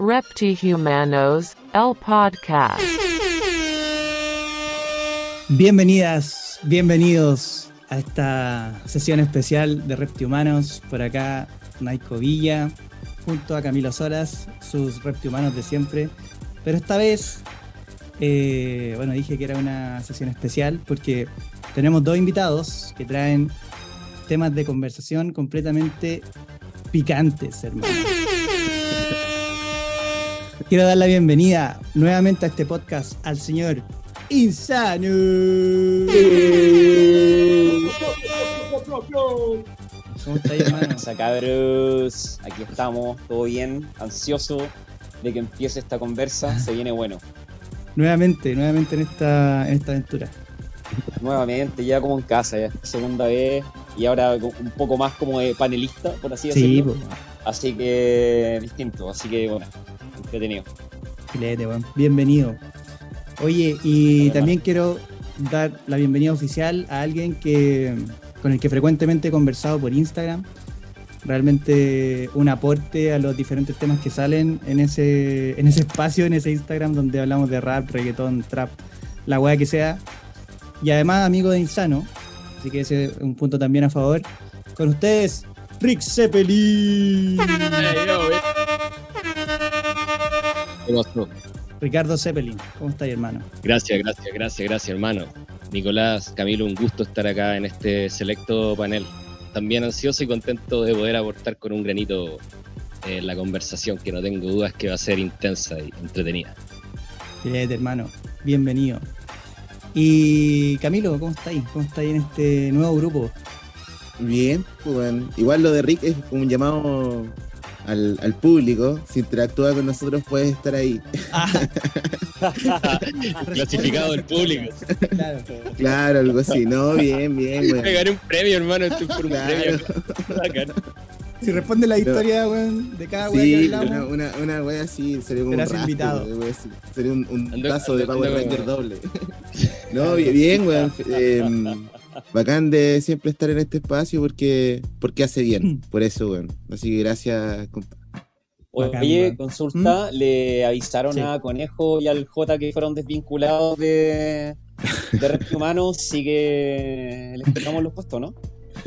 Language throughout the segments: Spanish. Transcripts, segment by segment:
Reptihumanos, el podcast. Bienvenidas, bienvenidos a esta sesión especial de Reptihumanos. Por acá, Naiko Villa, junto a Camilo Soras, sus Reptihumanos de siempre. Pero esta vez, eh, bueno, dije que era una sesión especial porque tenemos dos invitados que traen temas de conversación completamente picantes, hermano. Quiero dar la bienvenida nuevamente a este podcast al señor Insano. ¿Cómo estáis, hermano? Cabros? Aquí estamos, todo bien, ansioso de que empiece esta conversa, se viene bueno. Nuevamente, nuevamente en esta, en esta aventura. Nuevamente, ya como en casa, ya segunda vez, y ahora un poco más como de panelista, por así Sí, decirlo. po, Así que distinto, así que bueno, entretenido. filete, weón. Bienvenido. Oye, y Hola, también quiero dar la bienvenida oficial a alguien que con el que frecuentemente he conversado por Instagram. Realmente un aporte a los diferentes temas que salen en ese, en ese espacio, en ese Instagram donde hablamos de rap, reggaetón, trap, la weá que sea. Y además amigo de Insano, así que ese es un punto también a favor. Con ustedes, Rick Zeppelin. ¿Qué pasó? Ricardo Zeppelin, ¿cómo estáis, hermano? Gracias, gracias, gracias, gracias, hermano. Nicolás, Camilo, un gusto estar acá en este selecto panel. También ansioso y contento de poder aportar con un granito la conversación, que no tengo dudas que va a ser intensa y entretenida. Filete, hermano, bienvenido. Y Camilo, ¿cómo estáis? ¿Cómo estáis en este nuevo grupo? Bien, pues bueno. igual lo de Rick es un llamado al, al público. Si interactúa con nosotros, puedes estar ahí. Clasificado del público. Claro. Claro, algo así. No, bien, bien, Me güey. gané un premio, hermano. Estoy por un Claro. premio. Si responde la historia, weón, de cada weón que Sí, hablamos, una, una, una wea así, sería como un Serás rastro, invitado. Sería un, un Ando- tazo de ando- Power ando- Ranger doble. No, bien, bien, weón. Eh, bacán de siempre estar en este espacio porque, porque hace bien. Por eso, weón. Así que gracias, compa. Oye, consulta, ¿le avisaron Sí. a Conejo y al J que fueron desvinculados de, de Reptil Humanos? Sí que les tocamos los puestos, ¿no?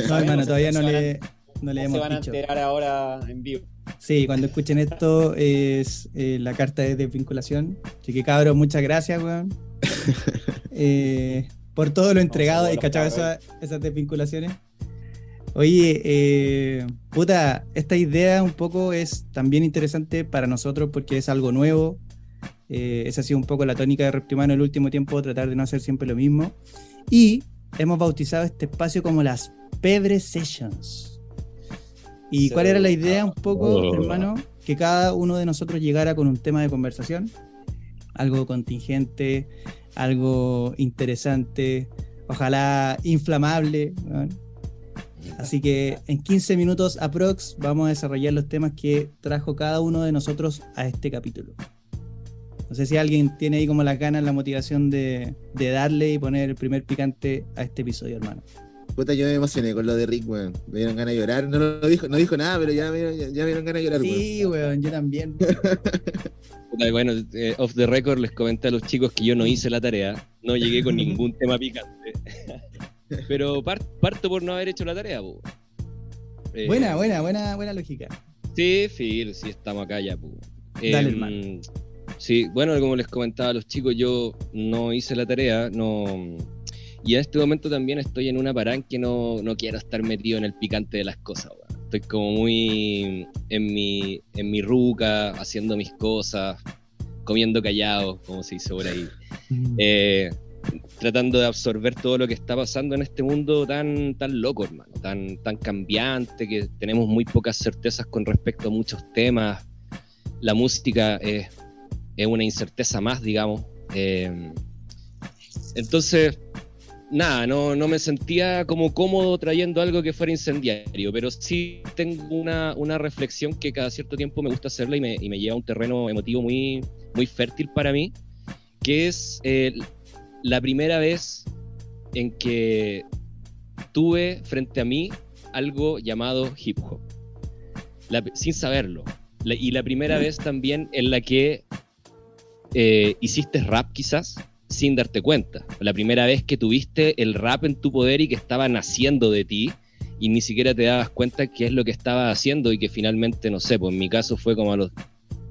No, hermano, se- todavía no se le, no le se hemos van a dicho. enterar ahora en vivo. Sí, cuando escuchen esto es eh, la carta de desvinculación. Así que cabros, muchas gracias, weón. Eh, por todo lo entregado y los cachado cabros. esa- esas desvinculaciones. Oye, eh, puta, esta idea un poco es también interesante para nosotros porque es algo nuevo. Eh, esa ha sido un poco la tónica de Reptimano el último tiempo, tratar de no hacer siempre lo mismo. Y hemos bautizado este espacio como las Pebre Sessions. ¿Y cuál era la idea un poco, Oh. hermano? Que cada uno de nosotros llegara con un tema de conversación, algo contingente, algo interesante, ojalá inflamable. Así que en 15 minutos aprox vamos a desarrollar los temas que trajo cada uno de nosotros a este capítulo. No sé si alguien tiene ahí como las ganas, la motivación de darle y poner el primer picante a este episodio, hermano. Puta, yo me emocioné con lo de Rick, weón. Me dieron ganas de llorar. No lo dijo, no dijo nada, pero ya me, ya, ya me dieron ganas de llorar, weón. Sí, weón, yo también. Puta, Bueno, eh, off the record les comenté a los chicos que yo no hice la tarea, no llegué con ningún tema picante. Pero par- parto por no haber hecho la tarea, po. Eh, Buena, buena, buena, buena lógica. Sí, Phil, sí, estamos acá ya, po. Dale, Em, hermano. Sí, bueno, como les comentaba a los chicos, yo no hice la tarea, no. Y en este momento también estoy en una parada en que no, no quiero estar metido en el picante de las cosas, weón. Estoy como muy en mi, en mi ruca, haciendo mis cosas, comiendo callado, como se dice por ahí. Eh, tratando de absorber todo lo que está pasando en este mundo tan, tan loco, hermano, tan, tan cambiante, que tenemos muy pocas certezas con respecto a muchos temas. La música es, es una incerteza más, digamos. Eh, entonces, nada, no, no me sentía como cómodo trayendo algo que fuera incendiario, pero sí tengo una, una reflexión que cada cierto tiempo me gusta hacerla y me, y me lleva a un terreno emotivo muy, muy fértil para mí, que es eh, la primera vez en que tuve frente a mí algo llamado hip hop. La- sin saberlo. La- y la primera vez también en la que eh, hiciste rap quizás sin darte cuenta. La primera vez que tuviste el rap en tu poder y que estaba naciendo de ti y ni siquiera te dabas cuenta qué es lo que estaba haciendo y que finalmente, no sé, pues en mi caso fue como a los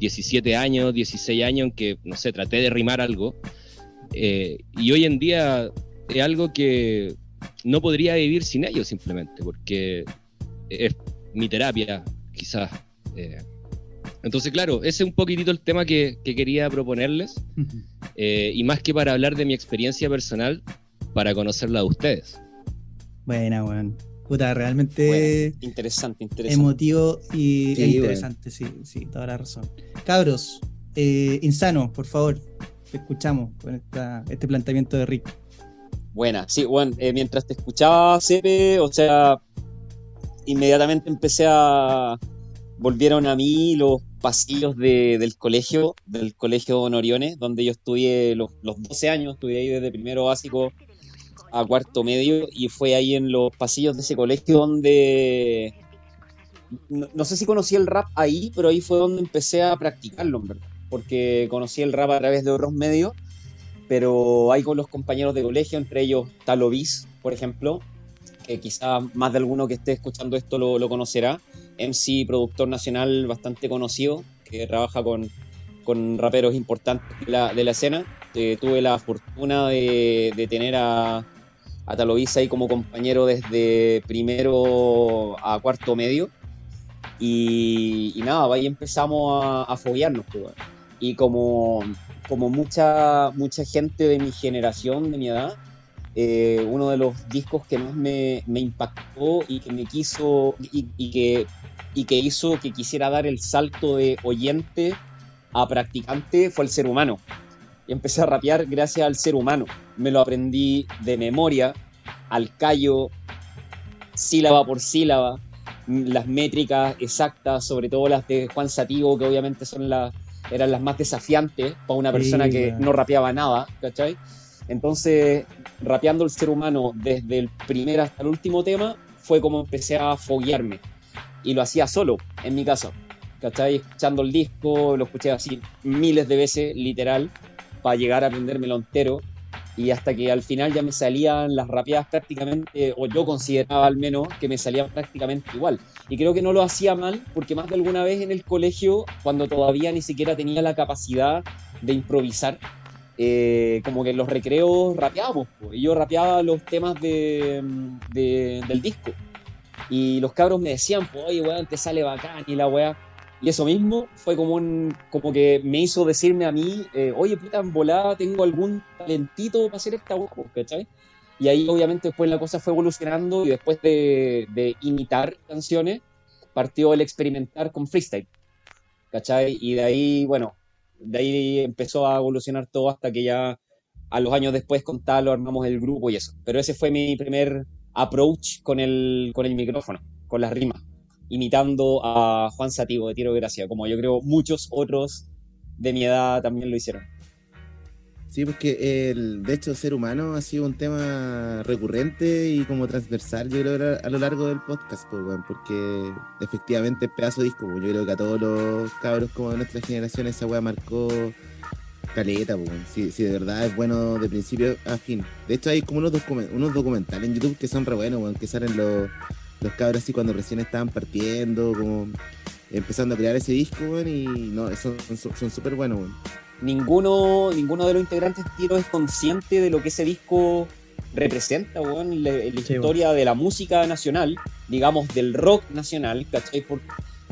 17 años, 16 años en que, no sé, traté de rimar algo. Eh, y hoy en día es algo que no podría vivir sin ello simplemente, porque es mi terapia, quizás. Eh, entonces, claro, ese es un poquitito el tema que, que quería proponerles, eh, y más que para hablar de mi experiencia personal, para conocerla de ustedes. Buena, weón. Puta, realmente Bueno, interesante, interesante. emotivo y Sí, e interesante, sí, sí, toda la razón. Cabros, eh, Insano, por favor, te escuchamos con esta- este planteamiento de Rick. Buena, sí, bueno, eh, mientras te escuchaba, Sepe, o sea, inmediatamente empecé a. Volvieron a mí los pasillos de- del colegio, del colegio Noriones, donde yo estudié los, los 12 años, estudié ahí desde primero básico a cuarto medio, y fue ahí en los pasillos de ese colegio donde. No, sé si conocí el rap ahí, pero ahí fue donde empecé a practicarlo, porque conocí el rap a través de otros medios pero hay con los compañeros de colegio, entre ellos Talovis, por ejemplo, que quizá más de alguno que esté escuchando esto lo, lo conocerá, MC, productor nacional bastante conocido, que trabaja con, con raperos importantes de la, de la escena. Eh, tuve la fortuna de, de tener a, a Talovis ahí como compañero desde primero a cuarto medio. Y, y nada, ahí empezamos a, a foguearnos. pues. Y como, como mucha, mucha gente de mi generación, de mi edad, eh, uno de los discos que más me, me impactó y que me quiso y, y que, y que hizo que quisiera dar el salto de oyente a practicante fue el ser humano. Y empecé a rapear gracias al ser humano. Me lo aprendí de memoria, al callo, sílaba por sílaba, las métricas exactas, sobre todo las de Juan Sativo, que obviamente son las eran las más desafiantes para una Sí, persona que weón. no rapeaba nada, ¿cachai? Entonces, rapeando el ser humano desde el primer hasta el último tema, fue como empecé a foguearme. Y lo hacía solo, en mi casa, ¿cachai? Escuchando el disco, lo escuché así miles de veces, literal, para llegar a aprendérmelo entero. Y hasta que al final ya me salían las rapeadas prácticamente, o yo consideraba al menos que me salían prácticamente igual. Y creo que no lo hacía mal, porque más de alguna vez en el colegio, cuando todavía ni siquiera tenía la capacidad de improvisar, eh, como que en los recreos rapeábamos. po, Y yo rapeaba los temas de, de- del disco. Y los cabros me decían, pues, oye, weón, te sale bacán y la weá. Y eso mismo fue como un, como que me hizo decirme a mí, eh, oye, puta, en volada tengo algún talentito para hacer esta weá, po, ¿cachai? Y ahí obviamente después la cosa fue evolucionando y después de, de imitar canciones, partió el experimentar con freestyle. ¿Cachai? Y de ahí, bueno, de ahí empezó a evolucionar todo hasta que ya a los años después con Talo armamos el grupo y eso. Pero ese fue mi primer approach con el, con el micrófono, con las rimas, imitando a Juan Sativo de Tiro de Gracia, como yo creo muchos otros de mi edad también lo hicieron. Sí, porque el, de hecho, ser humano ha sido un tema recurrente y como transversal, yo creo, a lo largo del podcast, pues, porque efectivamente es pedazo de disco, pues, yo creo que a todos los cabros como de nuestra generación esa weá marcó caleta, pues, weón. si, si de verdad es bueno de principio a fin. De hecho, hay como unos, documen- unos documentales en YouTube que son re buenos, weón, que salen los, los cabros así cuando recién estaban partiendo, como empezando a crear ese disco, weón, y no, son son- son súper buenos, weón. Ninguno, ninguno de los integrantes de Tiro es consciente de lo que ese disco representa, en la, en la Sí, historia de la música nacional, digamos, del rock nacional, ¿cachai? Por,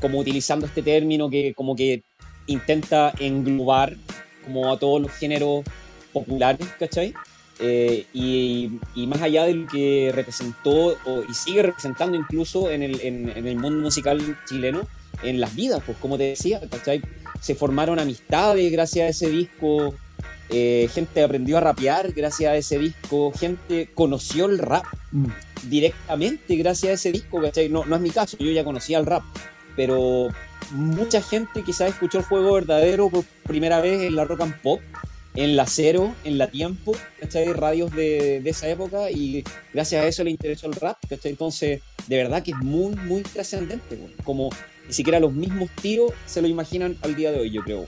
como utilizando este término que como que intenta englobar como a todos los géneros populares, ¿cachai? Eh, y, y más allá de lo que representó o- y sigue representando incluso en el, en- en el mundo musical chileno, en las vidas, pues como te decía, ¿cachai? Se formaron amistades gracias a ese disco, eh, gente aprendió a rapear gracias a ese disco, gente conoció el rap Mm. directamente gracias a ese disco, ¿cachai? No, no es mi caso, yo ya conocía el rap, pero mucha gente quizás escuchó el juego verdadero por primera vez en la rock and pop, en la cero, en la tiempo, ¿cachai? Radios de, de esa época y gracias a eso le interesó el rap, ¿cachai? Entonces, de verdad que es muy, muy trascendente, como ni siquiera los mismos tiros se lo imaginan al día de hoy, yo creo.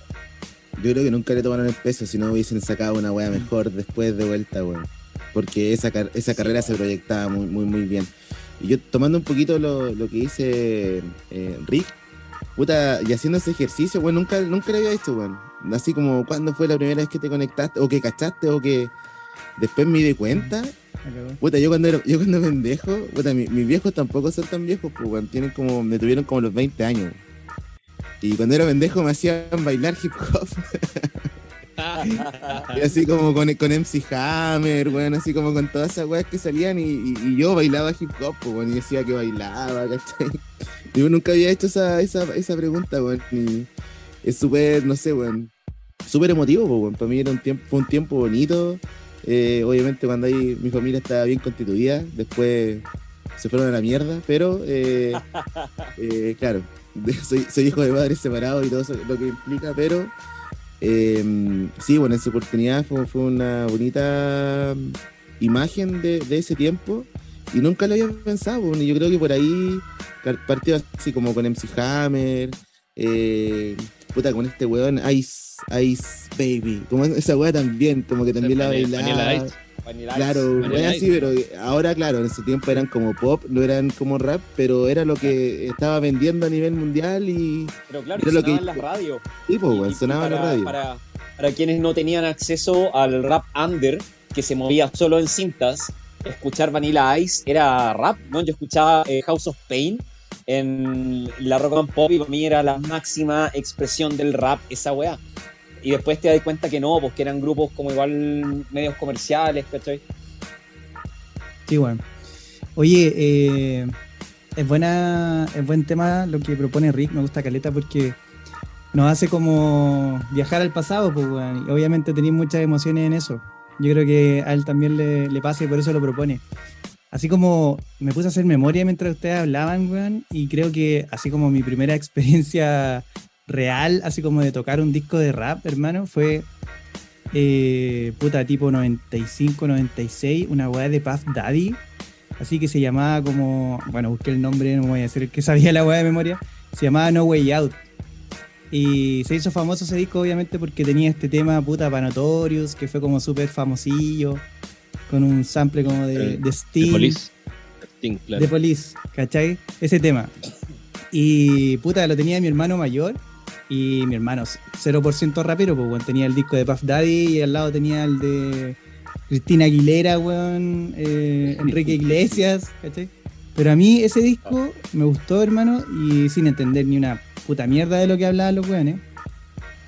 Yo creo que nunca le tomaron el peso si no hubiesen sacado una wea mejor después de vuelta, weón. Porque esa, car- esa carrera se proyectaba muy, muy, muy bien. Y yo tomando un poquito lo, lo que dice eh, Rick, puta, y haciendo ese ejercicio, weón, nunca, nunca lo había hecho, weón. Así como, ¿cuándo fue la primera vez que te conectaste? O que cachaste, o que después me di cuenta. Puta, yo cuando era, yo cuando pendejo, puta, mi- mis viejos tampoco son tan viejos, pues, weón. Tienen como, me tuvieron como los 20 años. Y cuando era pendejo me hacían bailar hip hop. Y así como con, con MC Hammer, weón, así como con todas esas weas que salían y, y- yo bailaba hip hop, pues, weón, y decía que bailaba, ¿cachai? Yo nunca había hecho esa, esa, esa pregunta, weón, y es súper, no sé, weón, súper emotivo, pues, weón, para mí era un tiempo, fue un tiempo bonito, eh, obviamente cuando ahí mi familia estaba bien constituida, después se fueron a la mierda, pero, eh, eh, claro, soy, soy hijo de padres separados y todo eso lo que implica, pero... Eh, sí, bueno, en su oportunidad fue, fue una bonita imagen de, de ese tiempo y nunca lo había pensado. bueno, y yo creo que por ahí partió así como con MC Hammer, eh, puta, con este weón Ice, Ice Baby, como esa weá también, como que también la Vanilla- bailaba. Vanilla Ice. Vanilla Claro, weá así, pero ahora, claro, en su tiempo eran como pop, no eran como rap, pero era lo que estaba vendiendo a nivel mundial y, Pero claro, Era lo sonaba que- en las radios. y pues, weón, y sonaba en la para- radio. Para, para quienes no tenían acceso al rap under, que se movía solo en cintas, escuchar Vanilla Ice era rap, ¿no? Yo escuchaba eh, House of Pain en la rock and pop y para mí era la máxima expresión del rap, esa weá. Y después te das cuenta que no, pues que eran grupos como igual medios comerciales, ¿cachai? Sí, bueno. Oye, eh, es buena, es buen tema lo que propone Rick, me gusta Caleta porque nos hace como viajar al pasado, pues, weón, y obviamente tenéis muchas emociones en eso. Yo creo que a él también le, le pasa y por eso lo propone. Así como me puse a hacer memoria mientras ustedes hablaban, weón, y creo que así como mi primera experiencia real, así como de tocar un disco de rap, hermano, fue eh, puta tipo 95, 96, una weá de Puff Daddy, así que se llamaba como, bueno, busqué el nombre, no voy a decir el que sabía la weá de memoria, se llamaba No Way Out. Y se hizo famoso ese disco obviamente porque tenía este tema puta Panotorius, que fue como súper famosillo, con un sample como de, El- de Sting. Police. Sting, claro. De Police, ¿cachai? Ese tema. Y puta, lo tenía mi hermano mayor. Y mi hermano, 0% rapero, pues, weón. Tenía el disco de Puff Daddy y al lado tenía el de Cristina Aguilera, weón. eh, Enrique Iglesias, ¿cachai? Pero a mí ese disco me gustó, hermano, y sin entender ni una puta mierda de lo que hablaban los weones. Eh,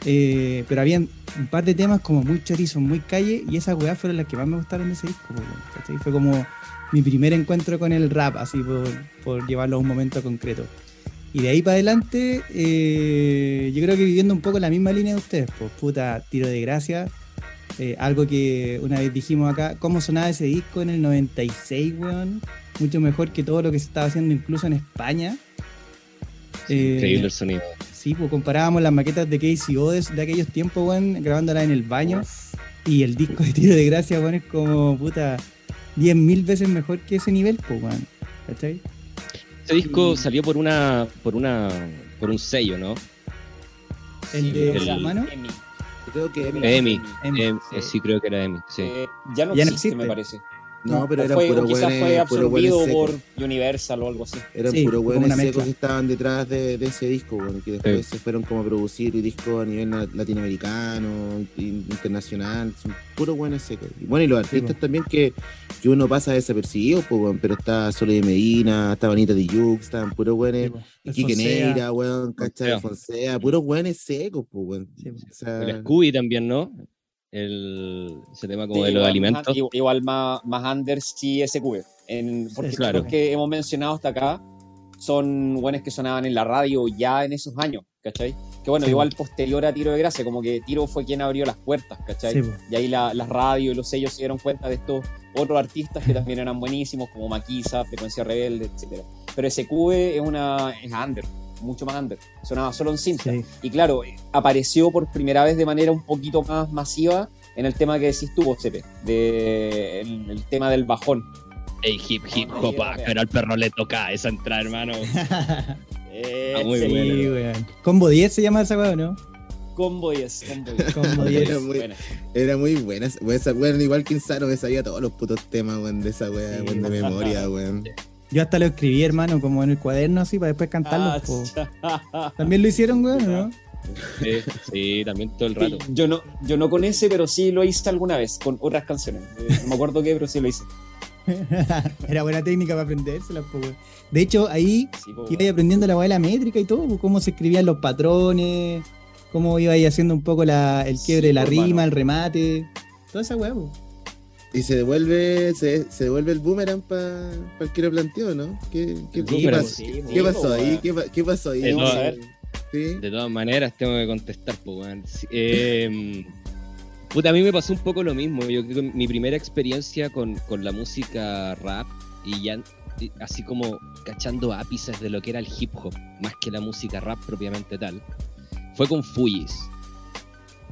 pero habían un par de temas como muy chorizos, muy calle, y esas weas fueron las que más me gustaron de ese disco, pues. Fue como mi primer encuentro con el rap, así por, por llevarlo a un momento concreto. Y de ahí para adelante, eh, yo creo que viviendo un poco la misma línea de ustedes, pues puta, tiro de gracia. eh, algo que una vez dijimos acá, cómo sonaba ese disco en el 96, weón. Mucho mejor que todo lo que se estaba haciendo incluso en España. Eh, Increíble el sonido. Sí, pues comparábamos las maquetas de KCO de, de aquellos tiempos, weón, grabándolas en el baño. Y el disco de Tiro de Gracia, weón, es como, puta, 10.000 veces mejor que ese nivel, pues, weón. ¿Cachai? Ese disco salió por una, por una, por un sello, ¿no? El de el- la mano. Emi. Yo creo que Emi. Emi, Em, sí. eh, sí, creo que era Emi. Sí. Eh, ya no Ya no existe, existe. me parece. No, pero eran fue- puros buenos fue absorbido por Universal o algo así. Eran Sí, puros una secos que estaban detrás de, de ese disco, bueno, que después Sí. se fueron como a producir discos a nivel latinoamericano, in- internacional, son puros buenos secos. Y bueno, y los artistas po. también que, que uno pasa desapercibido, pues, bueno, pero está Sole de Medina, está Vanita de Yux, estaban puros buenos, Sí, po. El Quique Fonsea. Neira, weón, ¿cachai? Fonsea. Fonsea, puros buenos secos, pues, weón. Sí, po. O sea, El Scooby también, ¿no? El, ese tema como Sí, de los igual alimentos. Más, igual más, más under sí SQV. En, porque Sí, claro. los que hemos mencionado hasta acá son buenos que sonaban en la radio ya en esos años, ¿cachai? Que bueno, Sí, igual posterior a Tiro de Gracia, como que Tiro fue quien abrió las puertas, ¿cachai? Y ahí la- las radios y los sellos se dieron cuenta de estos otros artistas que también eran buenísimos, como Maquisa, Frecuencia Rebelde, etc. Pero SQV es una es under, mucho más under. Sonaba solo en cinta. Sí. Y claro, eh, apareció por primera vez de manera un poquito más masiva en el tema que decís tú, Josepe, de el, el tema del bajón. Ey, hip hip hop, ah, pero al perro le toca esa entrada, hermano. Eh, Ah, muy sí, bueno. Combo 10 se llama esa weón, ¿no? Combo 10, combo 10. Combo Era 10. muy- Buena. Era muy buena. esa- weón, igual que Insano, me sabía todos los putos temas, weón, de esa weá, Sí, weón, de memoria, weón. Yo hasta lo escribí, hermano, como en el cuaderno así para después cantarlo. Ah. También lo hicieron, weón, ¿no? Sí, sí, también todo el rato. Yo no, yo no con ese, pero sí lo hice alguna vez, con otras canciones. Eh, No me acuerdo qué, pero sí lo hice. Era buena técnica para aprendérsela, po, weón. De hecho, ahí Sí, po, iba aprendiendo la la métrica y todo, cómo se escribían los patrones, cómo iba ahí haciendo un poco la, el quiebre Sí, de la po, rima, el remate, toda esa po. Y se devuelve, se, se devuelve el boomerang para el que lo planteó, ¿no? ¿Qué, qué, boomerang, pasó, sí, ¿qué po, pasó ahí? ¿Qué, pa- qué pasó ahí? De todas maneras, tengo que contestar, pues, eh, puta, a mí me pasó un poco lo mismo. Yo creo que mi primera experiencia con, con la música rap y ya y así como cachando ápices de lo que era el hip hop, más que la música rap propiamente tal, fue con Fujis,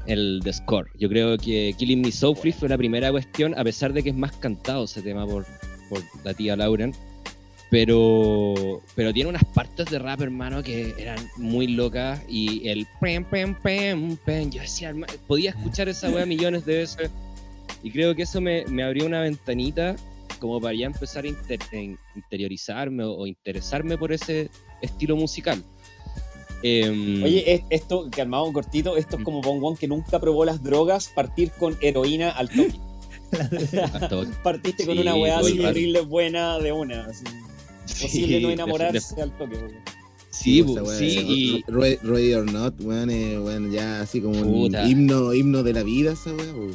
el Score. Yo creo que Killing Me Softly fue la primera cuestión, a pesar de que es más cantado ese tema por, por la tía Lauren. Pero, pero tiene unas partes de rap, hermano, que eran muy locas. Y el pem, pem, pem, pem. Yo decía, podía escuchar esa wea millones de veces. Y creo que eso me, me abrió una ventanita como para ya empezar a interiorizarme o interesarme por ese estilo musical. Em, Oye, es- esto, calmado, cortito, esto es como para un weón que nunca probó las drogas, partir con heroína al toque. Partiste con una weá así horrible buena de una. así. Imposible Sí, no enamorarse de- al toque. Sí, weá, sí, esa- y, Ready, or Not, weón, eh, ya así como un himno, himno de la vida, esa weá, weón.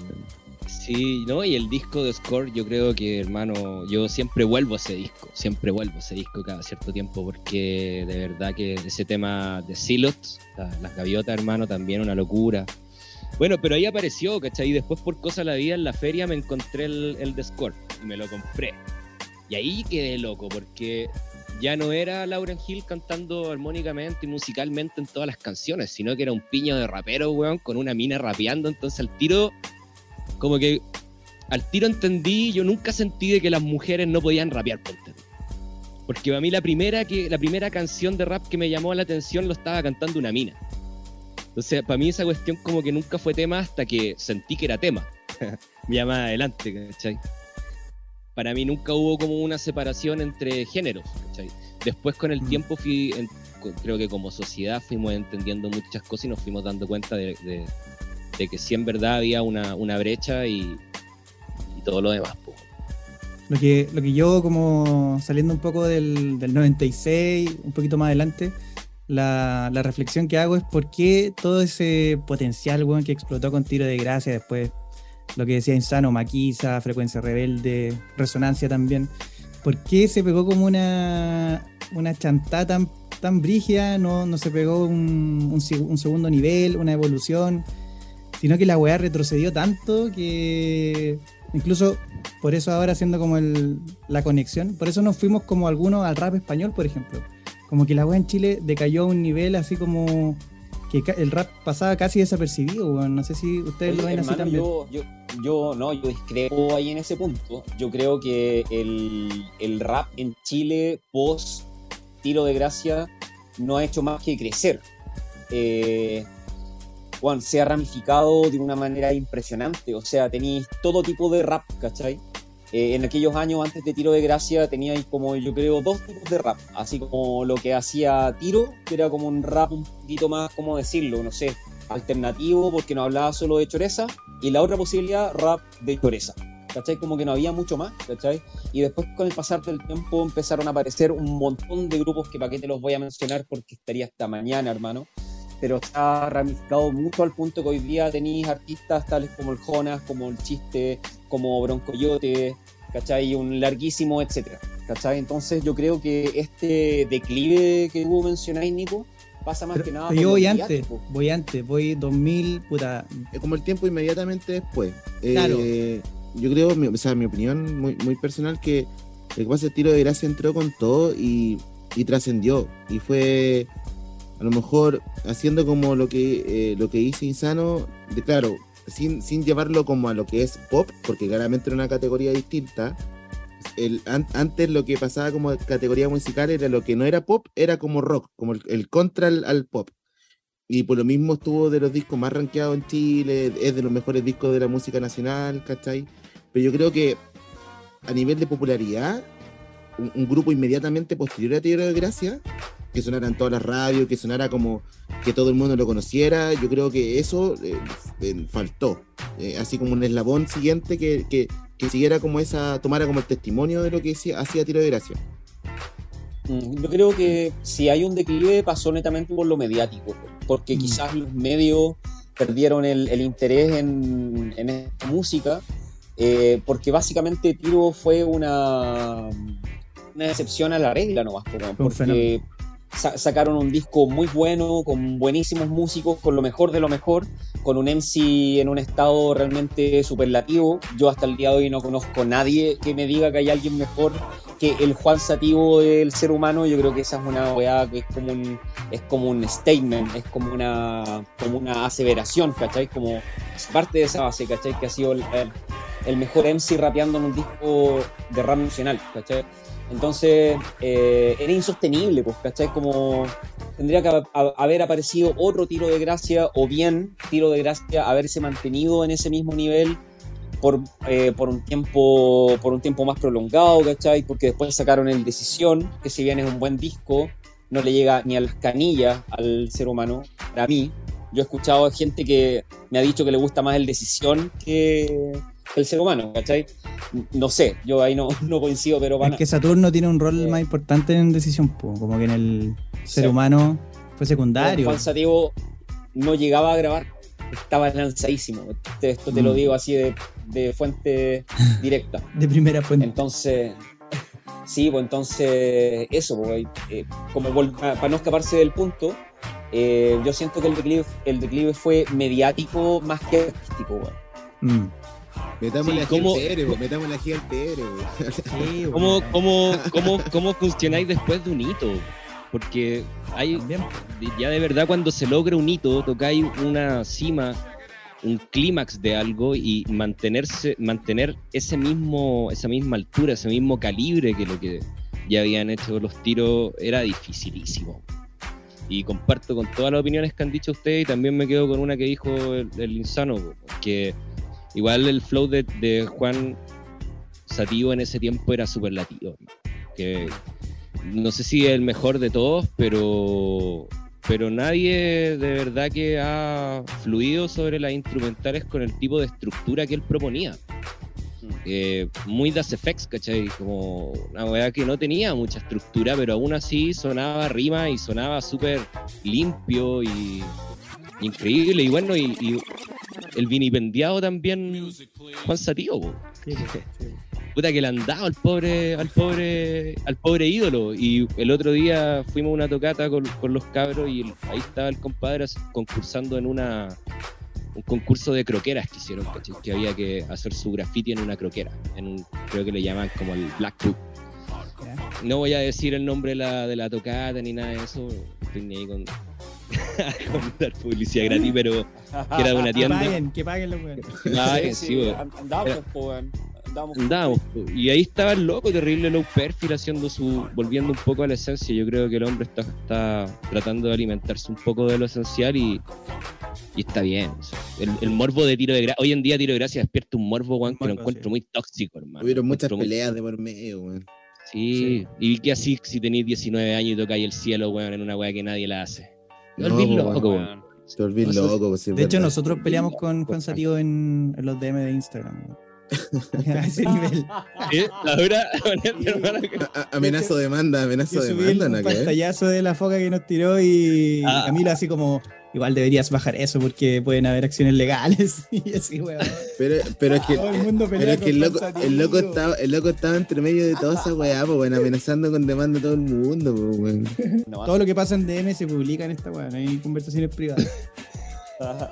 Sí, ¿no? Y el disco de Score, yo creo que, hermano, yo siempre vuelvo a ese disco, siempre vuelvo a ese disco cada cierto tiempo, porque de verdad que ese tema de Silots, la- las gaviotas, hermano, también una locura. Bueno, pero ahí apareció, ¿cachai? Y después por cosa la vida en la feria me encontré el, el de Score y me lo compré. Y ahí quedé loco, porque ya no era Lauren Hill cantando armónicamente y musicalmente en todas las canciones, sino que era un piño de rapero, weón, con una mina rapeando, entonces al tiro como que al tiro entendí, yo nunca sentí de que las mujeres no podían rapear, ponte. Porque para mí la primera, que, la primera canción de rap que me llamó la atención lo estaba cantando una mina. Entonces, para mí esa cuestión como que nunca fue tema hasta que sentí que era tema. ya más adelante, ¿cachai? Para mí nunca hubo como una separación entre géneros, ¿cachai? Después con el Mm. tiempo fui, en- creo que como sociedad fuimos entendiendo muchas cosas y nos fuimos dando cuenta de, de- de que sí en verdad había una, una brecha y, y todo lo demás. Lo que, lo que yo, como saliendo un poco del, del 96, un poquito más adelante, la, la reflexión que hago es por qué todo ese potencial que explotó con tiro de gracia, después lo que decía Insano, Maquisa, Frecuencia Rebelde, Resonancia también, ¿por qué se pegó como una, una chantada tan, tan brígida? No, no se pegó un, un un segundo nivel, una evolución, sino que la weá retrocedió tanto que incluso por eso ahora haciendo como el- la conexión, por eso nos fuimos como algunos al rap español, por ejemplo. Como que la weá en Chile decayó a un nivel así como que el rap pasaba casi desapercibido, weón. No sé si ustedes Oye, lo ven así hermano, también. yo, yo, yo no, yo discrepo ahí en ese punto. Yo creo que el, el rap en Chile post tiro de gracia no ha hecho más que crecer. Eh, Juan, se ha ramificado de una manera impresionante. O sea, tenéis todo tipo de rap, ¿cachai? Eh, en aquellos años antes de Tiro de Gracia teníais como yo creo dos tipos de rap, así como lo que hacía Tiro, que era como un rap un poquito más, ¿cómo decirlo? No sé, alternativo porque no hablaba solo de choreza, y la otra posibilidad, rap de choreza. ¿Cachai? Como que no había mucho más, ¿cachai? Y después con el pasar del tiempo empezaron a aparecer un montón de grupos que para qué te los voy a mencionar porque estaría hasta mañana, hermano. Pero está ramificado mucho al punto que hoy día tenéis artistas tales como el Jonas, como el Chiste, como Broncoyote, ¿cachai? Y un larguísimo, etcétera, ¿cachai? Entonces yo creo que este declive que vos mencionáis, Nico, pasa más Pero, que nada pero yo voy antes, voy antes, voy 2000, puta. Es como el tiempo inmediatamente después. Eh, Claro. Yo creo, mi- o sea, mi opinión muy, muy personal, que el que pasa el tiro de gracia entró con todo y, y trascendió. Y fue, a lo mejor, haciendo como lo que, eh, lo que hice Insano, claro, sin, sin llevarlo como a lo que es pop, porque claramente era una categoría distinta, antes lo que pasaba como categoría musical era lo que no era pop, era como rock, como el, contra al, pop. Y por lo mismo estuvo de los discos más rankeados en Chile, es de los mejores discos de la música nacional, ¿cachai? Pero yo creo que a nivel de popularidad, un, un grupo inmediatamente posterior a Tierra de Gracia, que sonara en todas las radios, que sonara como que todo el mundo lo conociera, yo creo que eso eh, eh, faltó. Eh, así como un eslabón siguiente que, que, que siguiera como esa, tomara como el testimonio de lo que hacía, Tiro de Gracia. Mm, Yo creo que si hay un declive pasó netamente por lo mediático, porque Mm. quizás los medios perdieron el, el interés en, en esta música, eh, porque básicamente Tiro fue una, una excepción a la regla nomás, porque sa- sacaron un disco muy bueno, con buenísimos músicos, con lo mejor de lo mejor, con un MC en un estado realmente superlativo. Yo hasta el día de hoy no conozco nadie que me diga que hay alguien mejor que el Juan Sativo del ser humano, yo creo que esa es una weá que es como un, es como un statement, es como una, como una aseveración, ¿cachai? Como parte de esa base, ¿cachai? Que ha sido el- el mejor MC rapeando en un disco de rap nacional, ¿cachai? Entonces eh, era insostenible, pues, ¿cachai? Como tendría que ha- ha- haber aparecido otro tiro de gracia o bien tiro de gracia haberse mantenido en ese mismo nivel por, eh, por un tiempo por un tiempo más prolongado, ¿cachai? Porque después sacaron el Decisión, que si bien es un buen disco, no le llega ni a las canillas al ser humano, para mí. Yo he escuchado a gente que me ha dicho que le gusta más el Decisión que el ser humano, ¿cachai? No sé, yo ahí no, no coincido, pero van Es que Saturno tiene un rol Eh. más importante en decisión, como que en el ser Sí. humano fue secundario. Juan Sativo no llegaba a grabar, estaba lanzadísimo. Esto te lo Mm. digo así de, de fuente directa. De primera fuente. Entonces, sí, pues entonces, eso, pues, eh, como para no escaparse del punto, eh, yo siento que el declive, el declive fue mediático más que artístico. Mm. Metamos Sí, la ¿cómo- gente po, metamos la gente Sí, ¿Cómo, bueno, cómo, cómo, ¿Cómo funcionáis después de un hito? Porque hay, ya de verdad cuando se logra un hito, tocáis una cima, un clímax de algo y mantenerse, mantener ese mismo, esa misma altura, ese mismo calibre que lo que ya habían hecho los tiros era dificilísimo. Y comparto con todas las opiniones que han dicho ustedes y también me quedo con una que dijo el, el insano, que igual el flow de, de Juan Sativo en ese tiempo era superlativo. Que no sé si es el mejor de todos, pero, pero nadie de verdad que ha fluido sobre las instrumentales con el tipo de estructura que él proponía. Eh, muy Das Effects, ¿cachai? Como una weá que no tenía mucha estructura, pero aún así sonaba rima y sonaba súper limpio y increíble. Y bueno, y, y el vinipendiado también, Juan Satío, Sí, sí, puta que le han dado al pobre, al pobre, al pobre ídolo. Y el otro día fuimos a una tocata con, con los cabros y el- ahí estaba el compadre concursando en una un concurso de croqueras que hicieron, ¿cachai? que había que hacer su graffiti en una croquera, en un, creo que le llaman como el Black Book. No voy a decir el nombre de la, de la tocata ni nada de eso, estoy ni ahí con, con dar publicidad gratis, pero que era de una Que tienda. paguen, que paguen los weones. Ah, Sí, sí, sí, weón. and- andábamos, po, weón. Andábamos. Andábamos, po. y ahí estaba el loco, terrible low perfil, haciendo su, volviendo un poco a la esencia. Yo creo que el hombre está, está tratando de alimentarse un poco de lo esencial y, y está bien. el, el morbo de tiro de gracia, hoy en día tiro de gracia despierta un morbo, weón, que lo encuentro sí. muy tóxico, hermano. Hubieron muchas muy- peleas de por medio, weón. Sí, y que así si tenéis 19 años y tocáis el cielo, weón, en una weá que nadie la hace. No, No, olvidé po, loco, Weón. weón. Te volví O sea, loco, pues, De hecho, nosotros peleamos con Juan Satío en, en los DM de Instagram. A ese nivel. ¿Eh? Ahora, hermano, que- A- a- amenazo de demanda, amenazo Yo de demanda, pantallazo de la foca que nos tiró y Ah. Camilo así como, igual deberías bajar eso porque pueden haber acciones legales. y así, weón. Pero, pero es que, el mundo pero pelea es que el con loco, el loco estaba, el loco estaba entre medio de toda esa weá, pues, weón, amenazando con demanda a todo el mundo, pues, weón. No, Todo lo que pasa en DM se publica en esta weón, hay conversaciones privadas.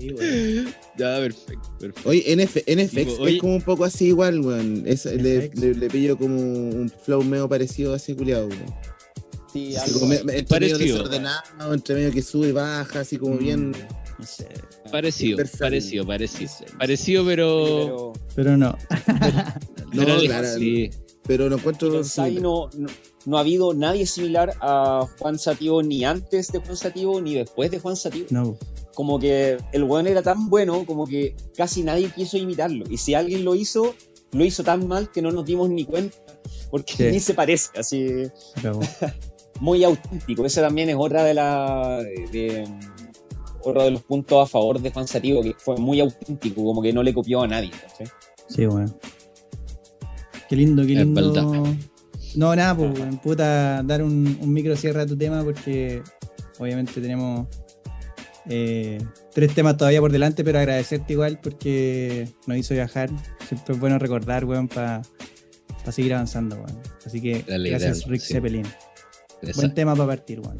Sí, weón. ya, perfecto, perfecto. Oye, NF, NFX Digo, oye- es como un poco así igual, weón. Es- le, NFX. le, le pillo como un flow medio parecido así, culiado, weón. Sí, Así algo- como me- Parecido. desordenado, entre medio que sube y baja, así como bien. No sé, Parecido, parecido, parecido. Parecido, pero, pero- pero no. No, Pero claro, sí. pero no encuentro. no, no, no ha habido nadie similar a Juan Sativo ni antes de Juan Sativo ni después de Juan Sativo. No, Como que el weón era tan bueno como que casi nadie quiso imitarlo. Y si alguien lo hizo, lo hizo tan mal que no nos dimos ni cuenta. Porque Sí. ni se parece, así. muy auténtico. Esa también es otra de la de, de- otro de los puntos a favor de Juan Sativo, que fue muy auténtico, como que no le copió a nadie. ¿cachai? Sí, weón. Qué lindo, qué lindo. No, nada, pues, weón. Puta, dar un, un micro cierre a tu tema porque obviamente tenemos eh, tres temas todavía por delante, pero agradecerte igual porque nos hizo viajar. Siempre es bueno recordar, weón, para seguir avanzando, weón. Así que Dale, gracias, dale, Rick sí. Zeppelin. Buen tema para partir, weón.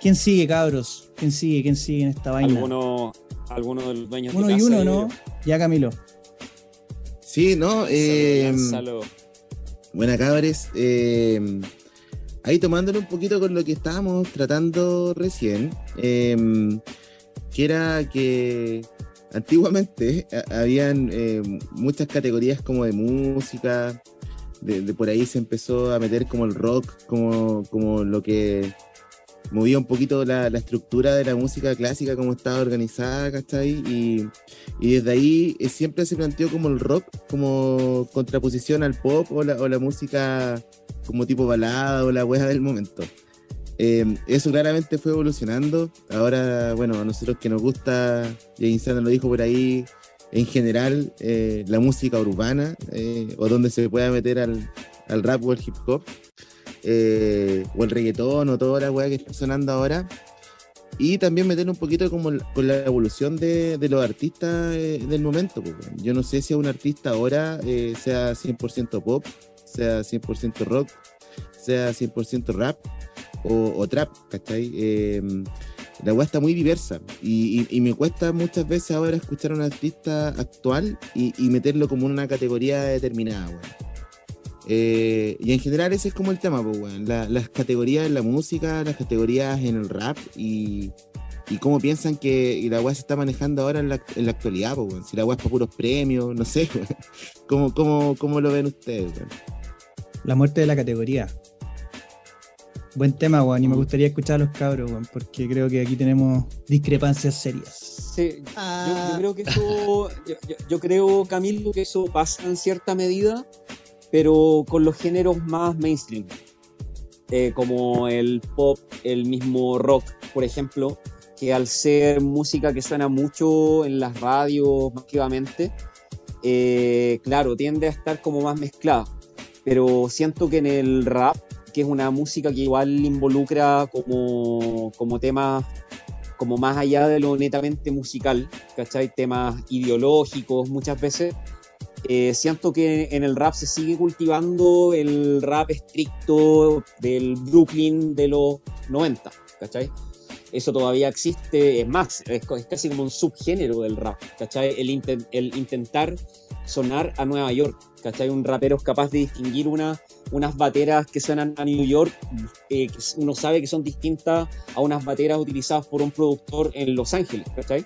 ¿Quién sigue, cabros? ¿Quién sigue? ¿Quién sigue en esta vaina? Alguno, alguno de los dueños de Uno y casa, uno, yo ¿no? Ya, Camilo. Sí, no, eh, Lánzalo. buena cabres. eh, ahí tomándolo un poquito con lo que estábamos tratando recién, eh, que era que antiguamente a- habían eh, muchas categorías como de música, de, de por ahí se empezó a meter como el rock, como, como lo que movía un poquito la, la estructura de la música clásica, como estaba organizada, ¿cachai? Y, y desde ahí eh, siempre se planteó como el rock, como contraposición al pop o la, o la música como tipo balada o la wea del momento. Eh, eso claramente fue evolucionando. Ahora, bueno, a nosotros que nos gusta, y Insana lo dijo por ahí, en general, eh, la música urbana, eh, o donde se pueda meter al, al rap o el hip hop, eh, o el reggaetón, o toda la weá que está sonando ahora. Y también meter un poquito como con la evolución de, de los artistas eh, del momento. weón. Yo no sé si un artista ahora eh, sea 100% pop, sea 100% rock, sea 100% rap o, o trap, ¿cachai? La weá está muy diversa y, me cuesta muchas veces ahora escuchar a un artista actual y, meterlo como en una categoría determinada, weón. Eh, y en general ese es como el tema, pues, weón. La- las categorías en la música, las categorías en el rap y, cómo piensan que la weá se está manejando ahora en la, actualidad, pues, weón. Si la weá es para puros premios, no sé, weón. ¿Cómo, cómo, lo ven ustedes? La muerte de la categoría. Buen tema, weón. Y me gustaría escuchar a los cabros, weón, porque creo que aquí tenemos discrepancias serias. Sí, yo, creo que eso, yo creo, Camilo, que eso pasa en cierta medida, pero con los géneros más mainstream, eh, como el pop, el mismo rock, por ejemplo, que al ser música que suena mucho en las radios masivamente, eh, claro, tiende a estar como más mezclada, pero siento que en el rap, que es una música que igual involucra como, como temas como más allá de lo netamente musical, ¿cachai? Temas ideológicos muchas veces. eh, siento que en el rap se sigue cultivando el rap estricto del Brooklyn de los 90, ¿cachai? Eso todavía existe, es más, es, es casi como un subgénero del rap, ¿cachai? El, inten- el intentar sonar a Nueva York, ¿cachai? Un rapero es capaz de distinguir una, unas bateras que suenan a New York, eh, que uno sabe que son distintas a unas bateras utilizadas por un productor en Los Ángeles, ¿cachai?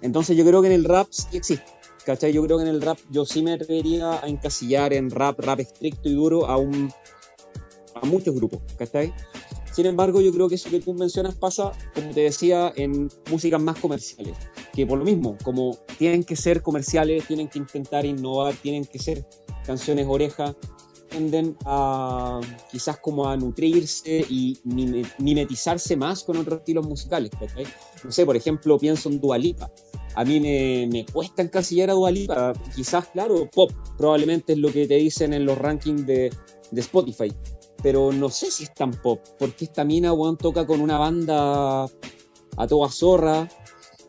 Entonces yo creo que en el rap sí existe, ¿cachai? Yo creo que en el rap yo sí me atrevería a encasillar en rap, rap estricto y duro a, un, a muchos grupos, ¿cachai? Sin embargo, yo creo que eso que tú mencionas pasa, como te decía, en músicas más comerciales, que por lo mismo, como tienen que ser comerciales, tienen que intentar innovar, tienen que ser canciones oreja, tienden a quizás como a nutrirse y mime- mimetizarse más con otros estilos musicales. No sé, por ejemplo, pienso en Dualipa. A mí me, me cuesta encasillar a Dualipa. Quizás, claro, pop probablemente es lo que te dicen en los rankings de, de Spotify. Pero no sé si es tan pop, porque esta mina, weón, toca con una banda a toda zorra.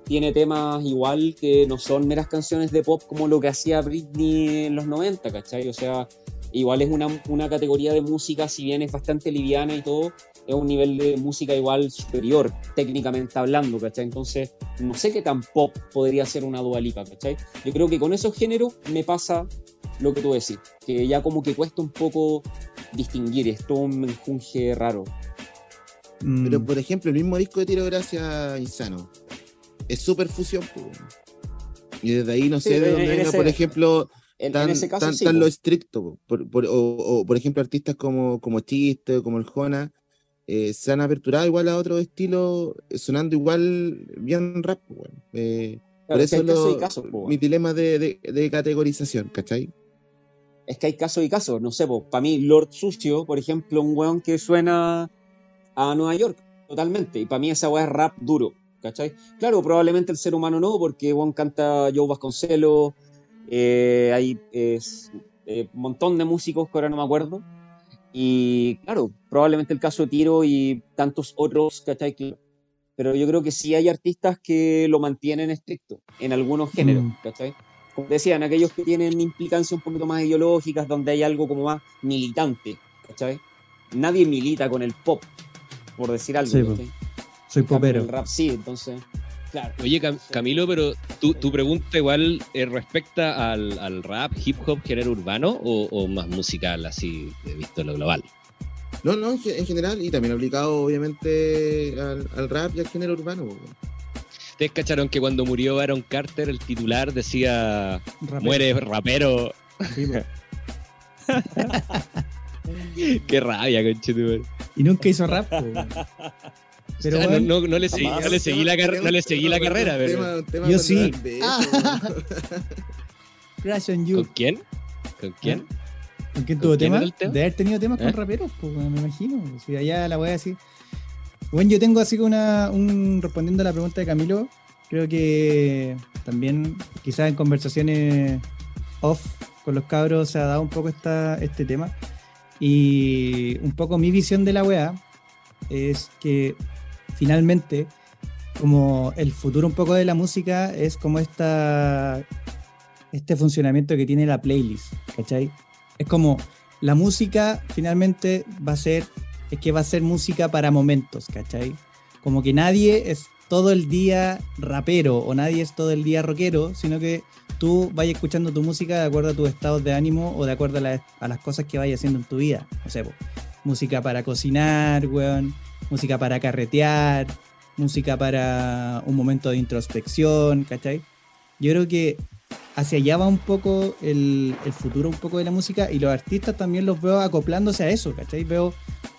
Tiene temas igual que no son meras canciones de pop como lo que hacía Britney en los 90, ¿cachai? O sea, igual es una, una categoría de música, si bien es bastante liviana y todo, es un nivel de música igual superior, técnicamente hablando, ¿cachai? Entonces, no sé qué tan pop podría ser una dualipa, ¿cachai? Yo creo que con esos géneros me pasa lo que tú decís, que ya como que cuesta un poco distinguir, es todo un menjunje raro. Mm, Pero por ejemplo, el mismo disco de Tiro Gracia Insano es súper fusión. Y desde ahí no Sí, sé de dónde en venga, ese- por ejemplo, En, en tan, ese caso tan- sí. tan lo estricto. po. Por, por- o, o, por ejemplo, artistas como, como Chiste o como el Jona eh, se han aperturado igual a otro estilo, eh, sonando igual bien rap. weón. Eh, Claro, por es que eso lo- po. mi dilema de, de- de categorización, ¿cachai? Es que hay casos y casos. No sé, para mí, Lord Sucio, por ejemplo, un weón que suena a Nueva York, totalmente. Y para mí esa weá es rap duro, ¿cachai? Claro, probablemente el ser humano no, porque weón canta Joe Vasconcelos, eh, hay eh, un montón de músicos que ahora no me acuerdo. Y claro, probablemente el caso de Tiro y tantos otros, ¿cachai? Pero yo creo que sí hay artistas que lo mantienen estricto en algunos géneros, Mm. ¿cachai? Como decían, aquellos que tienen implicancias un poquito más ideológicas, donde hay algo como más militante, ¿cachai? Nadie milita con el pop, por decir algo, Sí. Soy En popero. El rap sí, entonces, claro. Oye, Cam- Camilo, pero tu, tu pregunta igual eh, respecta al, al rap, hip hop, género urbano o, o más musical, así, visto lo global. No, no, en ge- en general, y también aplicado obviamente al, al rap y al género urbano. ¿Ustedes cacharon que cuando murió Aaron Carter, el titular decía, Rapero. muere rapero? Sí. Qué rabia, conchetumare. Y nunca hizo rap. weón. Pero O sea, weón, no, no- no le seguí, no le seguí la, car- no le seguí la carrera, pero... Yo sí. Beso, Ah. Crash on ¿Con You. quién? ¿Con quién? ¿Con quién ¿Con tuvo quién tema? el tema? De haber tenido temas ¿Eh? con raperos, pues, me imagino. Si allá la voy así. Bueno, yo tengo así una, un, respondiendo a la pregunta de Camilo, creo que también quizás en conversaciones off con los cabros se ha dado un poco esta, este tema. Y un poco mi visión de la weá es que finalmente, como el futuro un poco de la música es como esta, este funcionamiento que tiene la playlist, ¿cachai? Es como la música finalmente va a ser, es que va a ser música para momentos, ¿cachai? Como que nadie es todo el día rapero o nadie es todo el día rockero, sino que tú vayas escuchando tu música de acuerdo a tus estados de ánimo o de acuerdo a, la- las cosas que vayas haciendo en tu vida. O sea, po, música para cocinar, weón, música para carretear, música para un momento de introspección, ¿cachai? Yo creo que hacia allá va un poco el, el futuro un poco de la música y los artistas también los veo acoplándose a eso, ¿cachai? Veo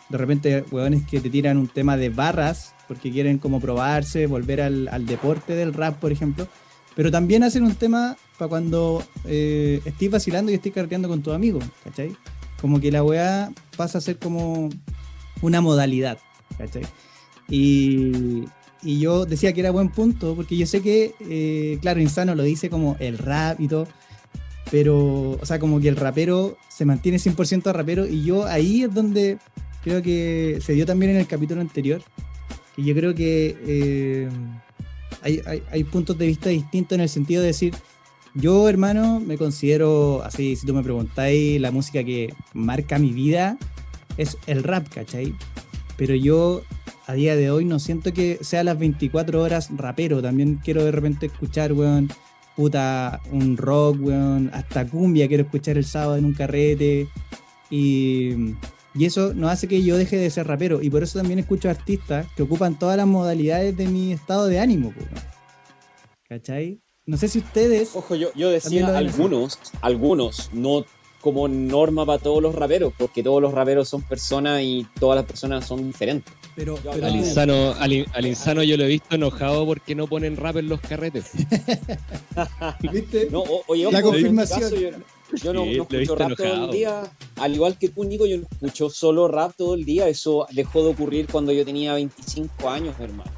de repente hueones que te tiran un tema de barras porque quieren como probarse, volver al, al deporte del rap, por ejemplo, pero también hacen un tema para cuando eh, estés vacilando y estés carreteando con tus amigos, ¿cachai? Como que la weá pasa a ser como una modalidad, ¿cachai? Y, y yo decía que era buen punto, porque yo sé que, eh, claro, Insano lo dice como el rap y todo, pero, o sea, como que el rapero se mantiene 100% rapero, y yo ahí es donde creo que se dio también en el capítulo anterior, que yo creo que eh, hay, hay, hay puntos de vista distintos en el sentido de decir, yo, hermano, me considero, así, si tú me preguntáis, la música que marca mi vida es el rap, ¿cachai? Pero yo a día de hoy no siento que sea las 24 horas rapero. También quiero de repente escuchar, weón, puta, un rock, weón, hasta cumbia quiero escuchar el sábado en un carrete. Y, y eso no hace que yo deje de ser rapero. Y por eso también escucho artistas que ocupan todas las modalidades de mi estado de ánimo, weón. ¿cachai? No sé si ustedes... Ojo, yo, yo decía algunos, algunos, no como norma para todos los raperos, porque todos los raperos son personas y todas las personas son diferentes. Pero, pero- Al insano, al, in- al insano yo lo he visto enojado porque no ponen rap en los carretes. ¿viste? No, o- oye, La mi confirmación. caso, yo, yo no, Sí, escucho rap todo el día. Al igual que tú, Nico, yo no escucho solo rap todo el día. Eso dejó de ocurrir cuando yo tenía 25 años, hermano.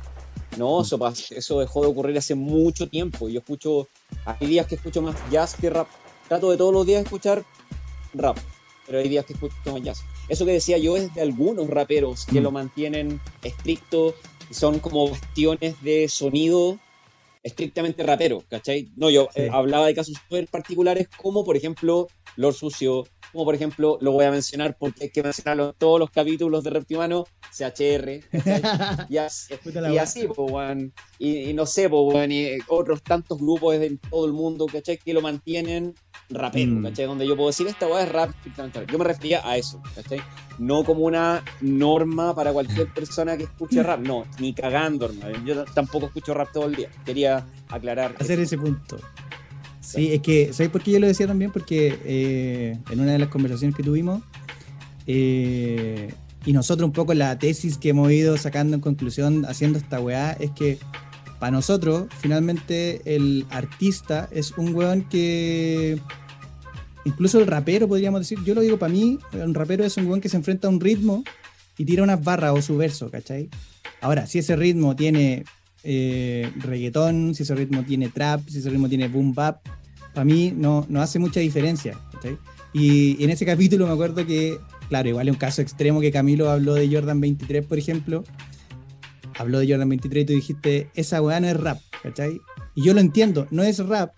No, eso, pas- eso dejó de ocurrir hace mucho tiempo. Yo escucho, hay días que escucho más jazz que rap. Trato de todos los días escuchar rap, pero hay días que escucho más jazz. Eso que decía yo es de algunos raperos que Mm. lo mantienen estricto son como bastiones de sonido estrictamente rapero, ¿cachai? No, yo Sí. eh, hablaba de casos súper particulares como, por ejemplo, Lord Sucio, como por ejemplo, lo voy a mencionar porque hay que mencionarlo en todos los capítulos de Reptimano, CHR, y, así, y así, po, weón. y, y no sé, po, weón, y otros tantos grupos en todo el mundo, ¿cachai? Que lo mantienen rapero, Mm. ¿cachai? Donde yo puedo decir, esta weá es rap. Yo me refería a eso, ¿cachai? No como una norma para cualquier persona que escuche rap, no, ni cagando, hermano. Yo tampoco escucho rap todo el día. Quería aclarar. hacer eso. ese punto. Sí, es que, ¿sabes por qué yo lo decía también? Porque eh, en una de las conversaciones que tuvimos, eh, y nosotros un poco la tesis que hemos ido sacando en conclusión haciendo esta weá, es que para nosotros, finalmente, el artista es un weón que. Incluso el rapero, podríamos decir. Yo lo digo para mí, un rapero es un weón que se enfrenta a un ritmo y tira unas barras o su verso, ¿cachai? Ahora, si ese ritmo tiene eh, reggaetón, si ese ritmo tiene trap, si ese ritmo tiene boom bap, para mí no, no hace mucha diferencia. ¿cachai? Y, en ese capítulo me acuerdo que, claro, igual es un caso extremo que Camilo habló de Jordan 23, por ejemplo. Habló de Jordan 23 y tú dijiste, esa weá no es rap, ¿cachai? Y yo lo entiendo, no es rap,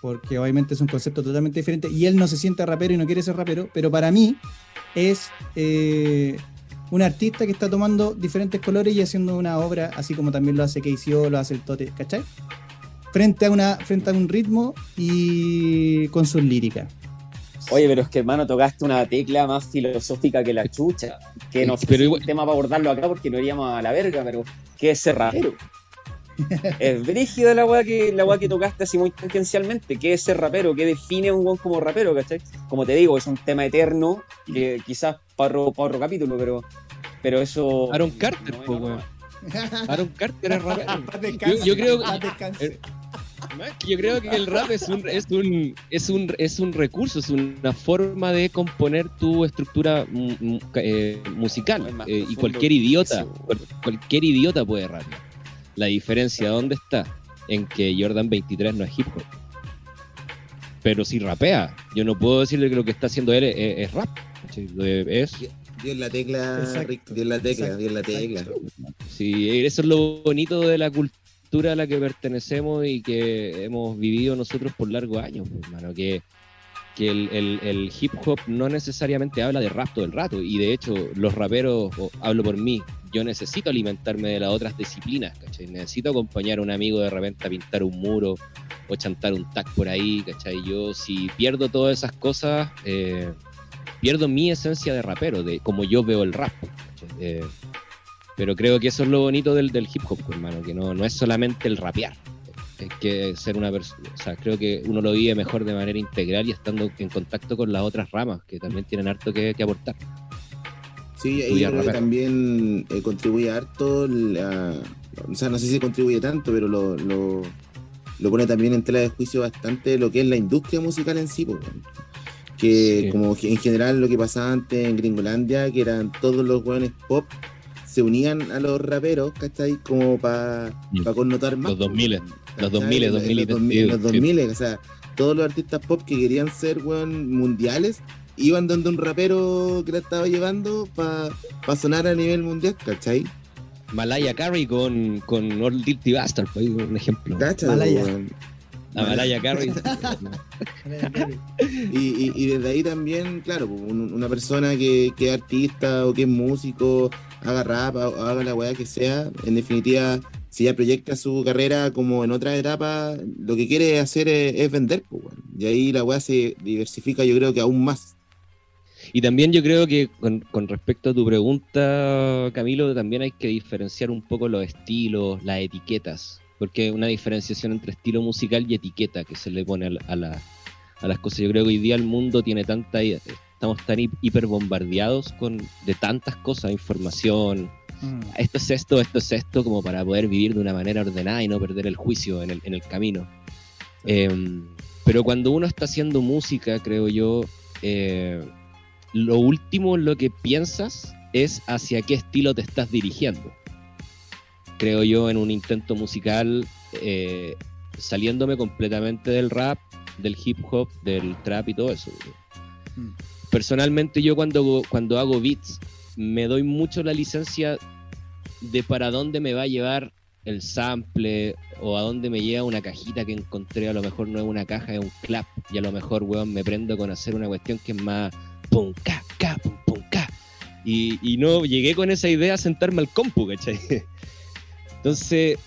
porque obviamente es un concepto totalmente diferente y él no se siente rapero y no quiere ser rapero, pero para mí es eh, un artista que está tomando diferentes colores y haciendo una obra, así como también lo hace KCO, lo hace el Tote, ¿cachai? Frente a, una, frente a un ritmo y con sus líricas. Oye, pero es que hermano, tocaste una tecla más filosófica que la chucha. Que no sé Pero si es igual- un tema para abordarlo acá porque no iríamos a la verga, pero ¿qué es ser rapero? es brígida la weá que, la weá que tocaste así muy tangencialmente. ¿Qué es ser rapero? ¿Qué define a un weón como rapero? ¿cachai? Como te digo, es un tema eterno que quizás para otro, capítulo, pero, pero eso. Aaron Carter, no weón. Aaron Carter es rapero. Paz descanse, Yo- yo creo que- Yo creo que el rap es un, es un, es un, es un recurso, es una forma de componer tu estructura eh, musical. Eh, y cualquier idiota, cualquier idiota puede rap. La diferencia, ¿dónde está? En que Jordan 23 no es hip hop. Pero si rapea, yo no puedo decirle que lo que está haciendo él es, es rap. Es, Dio la tecla, Exacto. Rick, dio la tecla, Exacto. dio la tecla. Sí, eso es lo bonito de la cultura a la que pertenecemos y que hemos vivido nosotros por largos años, pues, hermano, que, que el, el- el hip hop no necesariamente habla de rap todo el rato, y de hecho los raperos, o hablo por mí, yo necesito alimentarme de las otras disciplinas, ¿cachai? Necesito acompañar a un amigo de repente a pintar un muro o chantar un tag por ahí, ¿cachai? Yo si pierdo todas esas cosas, eh, pierdo mi esencia de rapero, de como yo veo el rap. Eh, pero creo que eso es lo bonito del, del hip hop, hermano, que no, no es solamente el rapear. Es que ser una persona, o sea, creo que uno lo vive mejor de manera integral y estando en contacto con las otras ramas que también tienen harto que, que aportar. Sí, ahí Estudiar yo creo que rapero. también eh, contribuye harto, la- o sea, no sé si contribuye tanto, pero lo, lo, lo pone también en tela de juicio bastante lo que es la industria musical en sí, weón. que Sí. como en general lo que pasaba antes en Gringolandia, que eran todos los weones pop, se unían a los raperos, ¿cachai? Como para Mm. connotar más. Los pues, 2000, weón, los ¿cachai? 2000, En 2000, los 2000, sí. los 2000, o sea, todos los artistas pop que querían ser, weón, mundiales, iban donde un rapero que la estaba llevando para sonar a nivel mundial, ¿cachai? Malaya Carey con, con Old Dirty Bastard, pues, un ejemplo. ¿Cachai? Malaya. weón? A Malaya Carey. Y, y- y desde ahí también, claro, un- una persona que, que es artista o que es músico, haga rap haga la weá que sea, en definitiva, si ya proyecta su carrera como en otra etapa, lo que quiere hacer es, vender, pues. Y ahí la weá se diversifica, yo creo que aún más. Y también yo creo que con, con respecto a tu pregunta, Camilo, también hay que diferenciar un poco los estilos, las etiquetas, porque hay una diferenciación entre estilo musical y etiqueta que se le pone a, la- a la- a las cosas. Yo creo que hoy día el mundo tiene tanta, estamos tan hi- hiperbombardeados con de tantas cosas, información, Mm. esto es esto, esto es esto, como para poder vivir de una manera ordenada y no perder el juicio en el, en el camino. Em, pero cuando uno está haciendo música, creo yo, eh, lo último en lo que piensas es hacia qué estilo te estás dirigiendo. Creo yo en un intento musical, eh, saliéndome completamente del rap, del hip hop, del trap y todo eso. Mm. Personalmente yo cuando, cuando hago beats, me doy mucho la licencia de para dónde me va a llevar el sample o a dónde me lleva una cajita que encontré, a lo mejor no es una caja, es un clap, y a lo mejor, weón, me prendo con hacer una cuestión que es más pum, ca, ca, pum, pum, ca. Y, y no llegué con esa idea a sentarme al compu, ¿cachai? Entonces,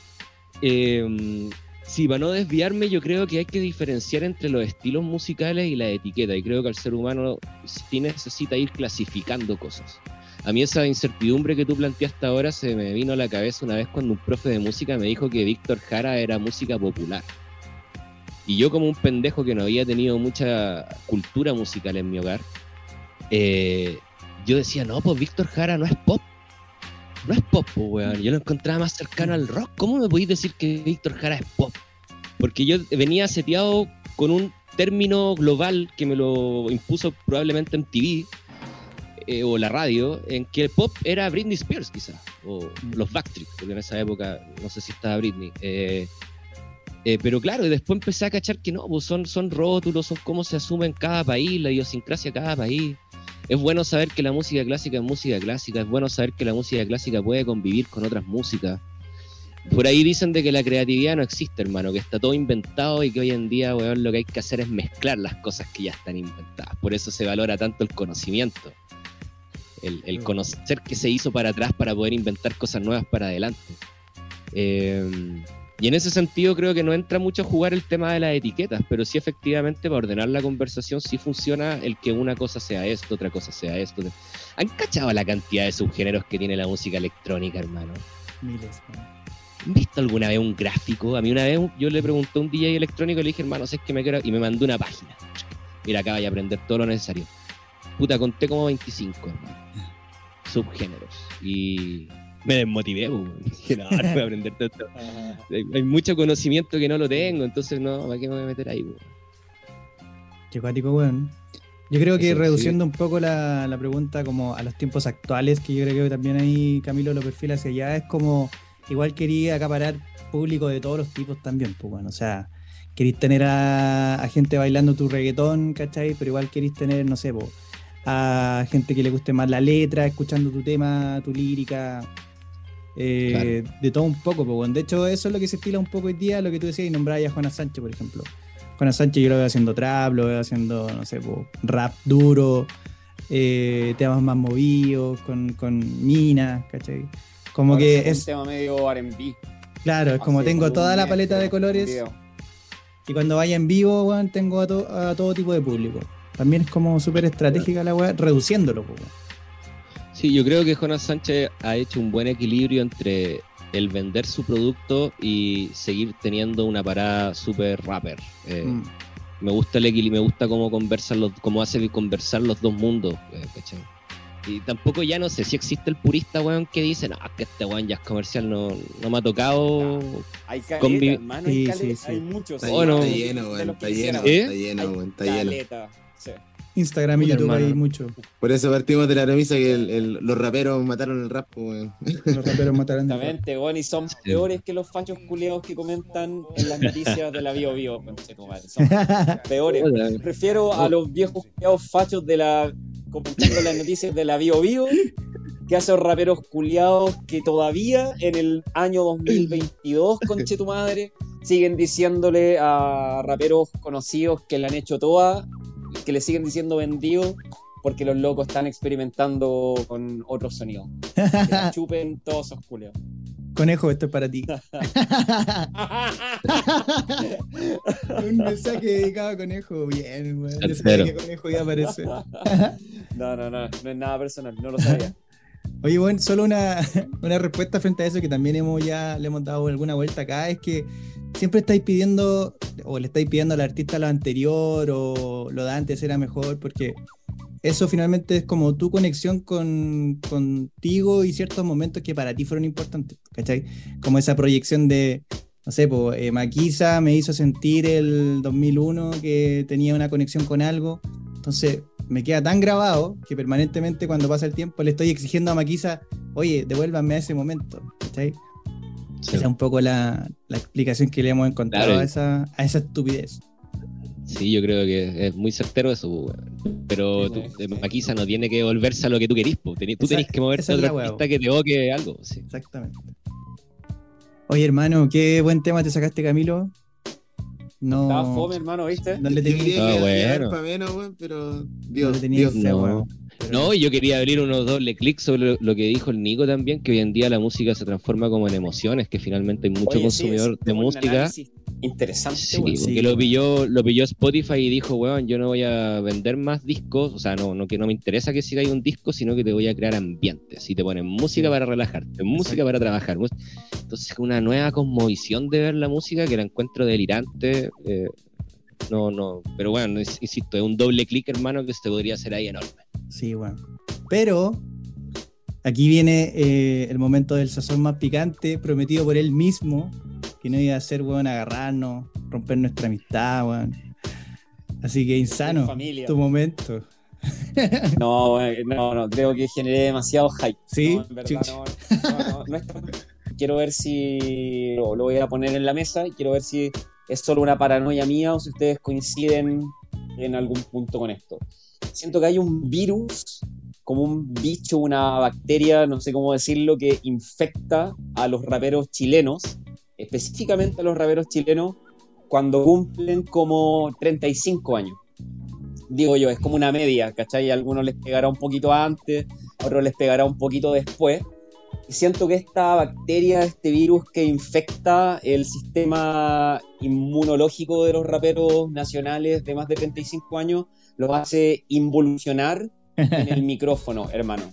eh, sí, para no desviarme, yo creo que hay que diferenciar entre los estilos musicales y la etiqueta, y creo que el ser humano sí necesita ir clasificando cosas. A mí esa incertidumbre que tú planteaste ahora se me vino a la cabeza una vez cuando un profe de música me dijo que Víctor Jara era música popular. Y yo como un pendejo que no había tenido mucha cultura musical en mi hogar, eh, yo decía, no, pues Víctor Jara no es pop. No es pop, weón. Yo lo encontraba más cercano al rock. ¿Cómo me podéis decir que Víctor Jara es pop? Porque yo venía seteado con un término global que me lo impuso probablemente en TV eh, o la radio, en que el pop era Britney Spears, quizás, o los Backstreet, porque en esa época no sé si estaba Britney. Eh, eh, pero claro, después empecé a cachar que no, pues son, son rótulos, son cómo se asume en cada país, la idiosincrasia de cada país. Es bueno saber que la música clásica es música clásica, es bueno saber que la música clásica puede convivir con otras músicas. Por ahí dicen de que la creatividad no existe, hermano, que está todo inventado y que hoy en día, weón, lo que hay que hacer es mezclar las cosas que ya están inventadas. Por eso se valora tanto el conocimiento. El, el conocer qué se hizo para atrás para poder inventar cosas nuevas para adelante. Eh, y en ese sentido creo que no entra mucho a jugar el tema de las etiquetas, pero sí efectivamente para ordenar la conversación sí funciona el que una cosa sea esto, otra cosa sea esto. ¿Han cachado la cantidad de subgéneros que tiene la música electrónica, hermano? Miles. ¿Han visto alguna vez un gráfico? A mí una vez yo le pregunté a un DJ electrónico y le dije, hermano, sé que me quiero... Y me mandó una página. Mira, acá vaya a aprender todo lo necesario. Puta, conté como 25, hermano. Subgéneros. Y me desmotivé, pues. Dije, no, no voy a aprender todo esto. Hay, hay mucho conocimiento que no lo tengo, entonces no, ¿para qué me voy a meter ahí? Qué cuático, weón. Yo creo que Eso, reduciendo un poco la, la pregunta como a los tiempos actuales, que yo creo que también ahí Camilo lo perfila hacia allá, es como igual quería acaparar público de todos los tipos también, pues bueno, o sea, queréis tener a, a gente bailando tu reggaetón, ¿cachai? Pero igual queréis tener, no sé, po, a gente que le guste más la letra, escuchando tu tema, tu lírica, eh, de todo un poco, bueno. De hecho, eso es lo que se estila un poco hoy día, lo que tú decías, y nombrabas a Juana Sánchez, por ejemplo. Juana Sánchez yo lo veo haciendo trap, lo veo haciendo, no sé, po, rap duro, eh, temas más movidos, con, con minas, ¿cachai? Como Ahora que saca un es, tema medio R&B. claro, es como tengo toda la paleta de colores y cuando vaya en vivo, tengo a, to- a todo tipo de público. También es como súper estratégica la weá, reduciéndolo, po. Sí, yo creo que Jonas Sánchez ha hecho un buen equilibrio entre el vender su producto y seguir teniendo una parada súper rapper. Eh, Mm. Me gusta el equilibrio, me gusta cómo conversan los, cómo hace conversar los dos mundos, eh. Y tampoco ya no sé si existe el purista, weón, que dice, no, es que este weón ya es comercial, no, no me ha tocado. Hay caleta, hermano, hay sí, caleta, sí. hay muchos. Está, Bueno. está lleno, weón. que Está lleno, ¿Eh? está lleno. Está lleno. Instagram y Puta, YouTube hay hermano. mucho. Por eso partimos de la premisa que el- el- los raperos mataron el rap, weón. Los raperos matarán de Exactamente, weón, y son peores que los fachos culeados que comentan en las noticias de la Bio Bio. Son peores. Prefiero a los viejos culiados fachos de la comentando las noticias de la Bio Bio que a esos raperos culiados que todavía en el año 2022, conche tu madre, siguen diciéndole a raperos conocidos que le han hecho toda, que le siguen diciendo vendido, porque los locos están experimentando con otros sonidos. Que la chupen todos esos culiados. Conejo, esto es para ti. Un mensaje dedicado a Conejo. Bien, weón. Yo sabía que Conejo iba a aparecer. No, no, no, no es nada personal, no lo sabía. Oye, bueno, solo una, una respuesta frente a eso que también hemos ya le hemos dado alguna vuelta acá, es que siempre estáis pidiendo, o le estáis pidiendo al artista lo anterior, o lo de antes era mejor, porque eso finalmente es como tu conexión con, contigo y ciertos momentos que para ti fueron importantes, ¿cachai? Como esa proyección de, no sé, pues, eh, Maquisa me hizo sentir el 2001 que tenía una conexión con algo, entonces me queda tan grabado que permanentemente cuando pasa el tiempo le estoy exigiendo a Maquisa, oye, devuélvanme a ese momento, ¿cachai? Sí. Esa es un poco la, la explicación que le hemos encontrado Claro. a, esa, a esa estupidez. Sí, yo creo que es muy certero eso, weón. Pero Sí, tú- sí. eh, Maquisa no tiene que volverse a lo que tú querís, po. Tení- tú tenés que moverte a weá, artista que te evoque algo. Sí. Exactamente. Oye, hermano, qué buen tema te sacaste, Camilo. No, Estaba fome, hermano, ¿viste? no le Yo tenía, quería Ah, que bueno. bueno. para menos, weón, pero no Dios, le tenía Dios. no. weón. Pero- No, y yo quería abrir unos doble clics sobre lo, lo que dijo el Nico también, que hoy en día la música se transforma como en emociones, que finalmente hay mucho Oye, sí, consumidor es de música. análisis Interesante, Sí, weón. Sí, porque lo pilló, lo pilló Spotify y dijo, weón, yo no voy a vender más discos, o sea, no, no que no me interesa que siga ahí un disco, sino que te voy a crear ambientes. Y te ponen música Sí. para relajarte, música Exacto. para trabajar. Entonces, una nueva cosmovisión de ver la música que la encuentro delirante. eh, No, no, pero bueno, es- insisto, es un doble clic, hermano, que se podría hacer ahí enorme. Sí, bueno. Pero aquí viene eh, el momento del sazón más picante, prometido por él mismo, que no iba a ser, weón, agarrarnos, romper nuestra amistad, weón. Así que insano, Familia. tu momento. No, no, no, creo que generé demasiado hype. Sí, No, en verdad, chucha. no, no, Quiero ver si lo, lo voy a poner en la mesa y quiero ver si es solo una paranoia mía o si ustedes coinciden en algún punto con esto. Siento que hay un virus, como un bicho, una bacteria, no sé cómo decirlo, que infecta a los raperos chilenos, específicamente a los raperos chilenos, cuando cumplen como 35 años digo yo, es como una media, ¿cachai? A algunos les pegará un poquito antes, a otros les pegará un poquito después. Y siento que esta bacteria, este virus que infecta el sistema inmunológico de los raperos nacionales de más de 35 años, los hace involucionar en el micrófono, hermano.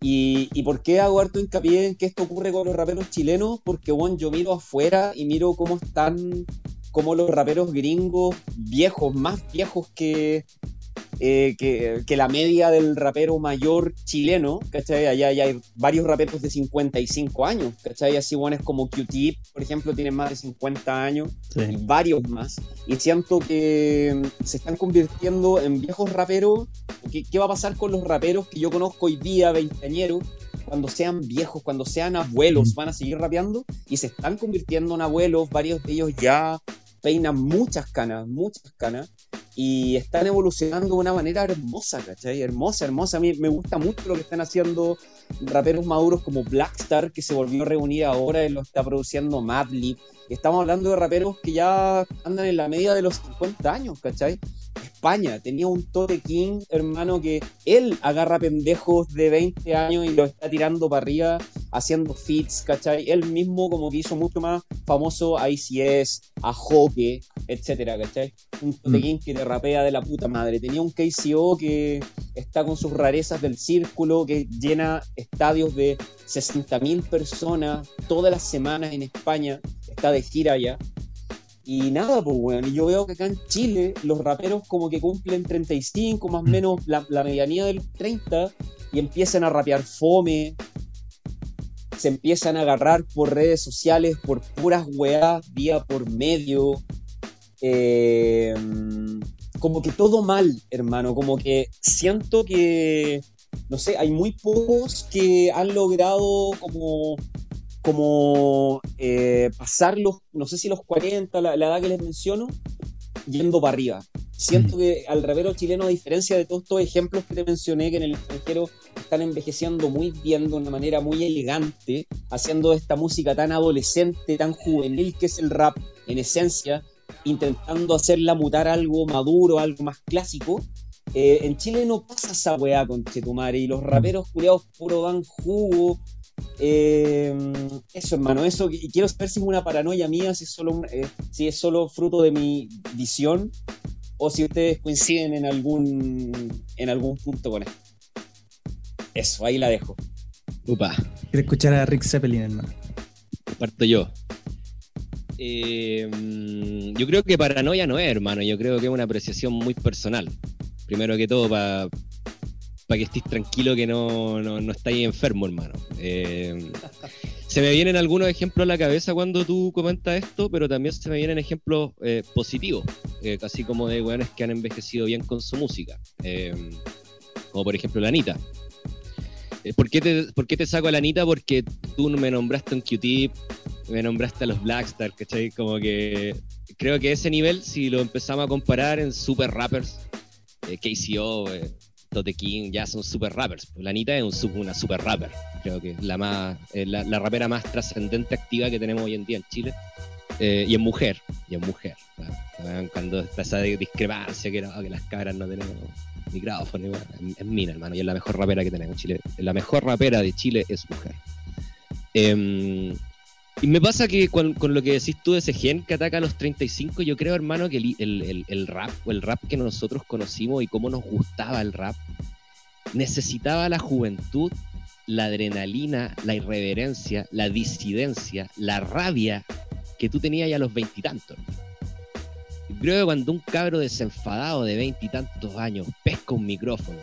Y, y por qué hago harto hincapié en que esto ocurre con los raperos chilenos? Porque, bueno, yo miro afuera y miro cómo están, cómo los raperos gringos viejos, más viejos que, eh, que, que la media del rapero mayor chileno, ¿cachai? Allá ya hay varios raperos de 55 años, ¿cachai? Así buenos como Q-Tip, por ejemplo, tienen más de 50 años y varios más. Y siento que mm, se están convirtiendo en viejos raperos. ¿Qué, qué va a pasar con los raperos que yo conozco hoy día, veinteañeros? Cuando sean viejos, cuando sean abuelos, van a seguir rapeando y se están convirtiendo en abuelos. Varios de ellos ya peinan muchas canas, muchas canas. Y están evolucionando de una manera hermosa, ¿cachai? Hermosa, hermosa. A mí me gusta mucho lo que están haciendo raperos maduros como Blackstar, que se volvió a reunir ahora y lo está produciendo Madlib. Estamos hablando de raperos que ya andan en la media de los 50 años, ¿cachai? España tenía un Tote King, hermano, que él agarra pendejos de 20 años y los está tirando para arriba, haciendo fits, ¿cachai? Él mismo como que hizo mucho más famoso a ICS, a Joque, etcétera, ¿cachai? Un Tote Mm. Que te rapea de la puta madre. Tenía un KCO que está con sus rarezas del círculo, que llena estadios de 60.000 personas todas las semanas en España, está de gira ya. Y nada, pues, weón. Y yo veo que acá en Chile los raperos como que cumplen 35, más o menos la, la medianía de los 30, y empiezan a rapear fome. Se empiezan a agarrar por redes sociales, por puras weas, día por medio. Eh, como que todo mal, hermano. Como que siento que, no sé, hay muy pocos que han logrado como como eh, pasar los, no sé si los 40, la, la edad que les menciono, yendo para arriba. Siento que al rapero chileno, a diferencia de todos estos ejemplos que te mencioné, que en el extranjero están envejeciendo muy bien, de una manera muy elegante, haciendo esta música tan adolescente, tan juvenil que es el rap, en esencia, intentando hacerla mutar algo maduro, algo más clásico. Eh, en Chile no pasa esa weá con Chetumare y los raperos culiados puro dan jugo, eh, eso, hermano, eso. Y quiero saber si es una paranoia mía, si es solo, un- eh, si es solo fruto de mi visión o si ustedes coinciden en algún, en algún punto con esto. Eso, ahí la dejo. Upa, Quiero escuchar a Rick Zeppelin, hermano. parto yo. Eh, mm, yo creo que paranoia no es, hermano. Yo creo que es una apreciación muy personal. Primero que todo, para que estés tranquilo que no, no, no estáis enfermo, hermano. Eh, se me vienen algunos ejemplos a la cabeza cuando tú comentas esto, pero también se me vienen ejemplos eh, positivos, eh, así como de weones que han envejecido bien con su música. Eh, como por ejemplo la Anita. Eh, ¿Por qué, te, ¿Por qué te saco a la Anita? Porque tú me nombraste un Q-Tip, me nombraste a los Blackstar, ¿cachai? Como que creo que ese nivel, si lo empezamos a comparar en super rappers, eh, KCO, Tote King, ya son super rappers. La Anita es una super rapper, creo que la, más, eh, la, la rapera más trascendente activa que tenemos hoy en día en Chile. Eh, y es mujer, y es mujer. Cuando está esa discrepancia que, que las cabras no tenemos micrófono, es, es mina, hermano, y es la mejor rapera que tenemos en Chile. La mejor rapera de Chile es mujer. Em, y me pasa que con, lo que decís tú de ese gen que ataca a los 35, yo creo, hermano, que el, el- el- el rap o el rap que nosotros conocimos y cómo nos gustaba el rap, necesitaba la juventud, la adrenalina, la irreverencia, la disidencia, la rabia que tú tenías ya a los veintitantos. Creo que cuando un cabro desenfadado de veintitantos años pesca un micrófono,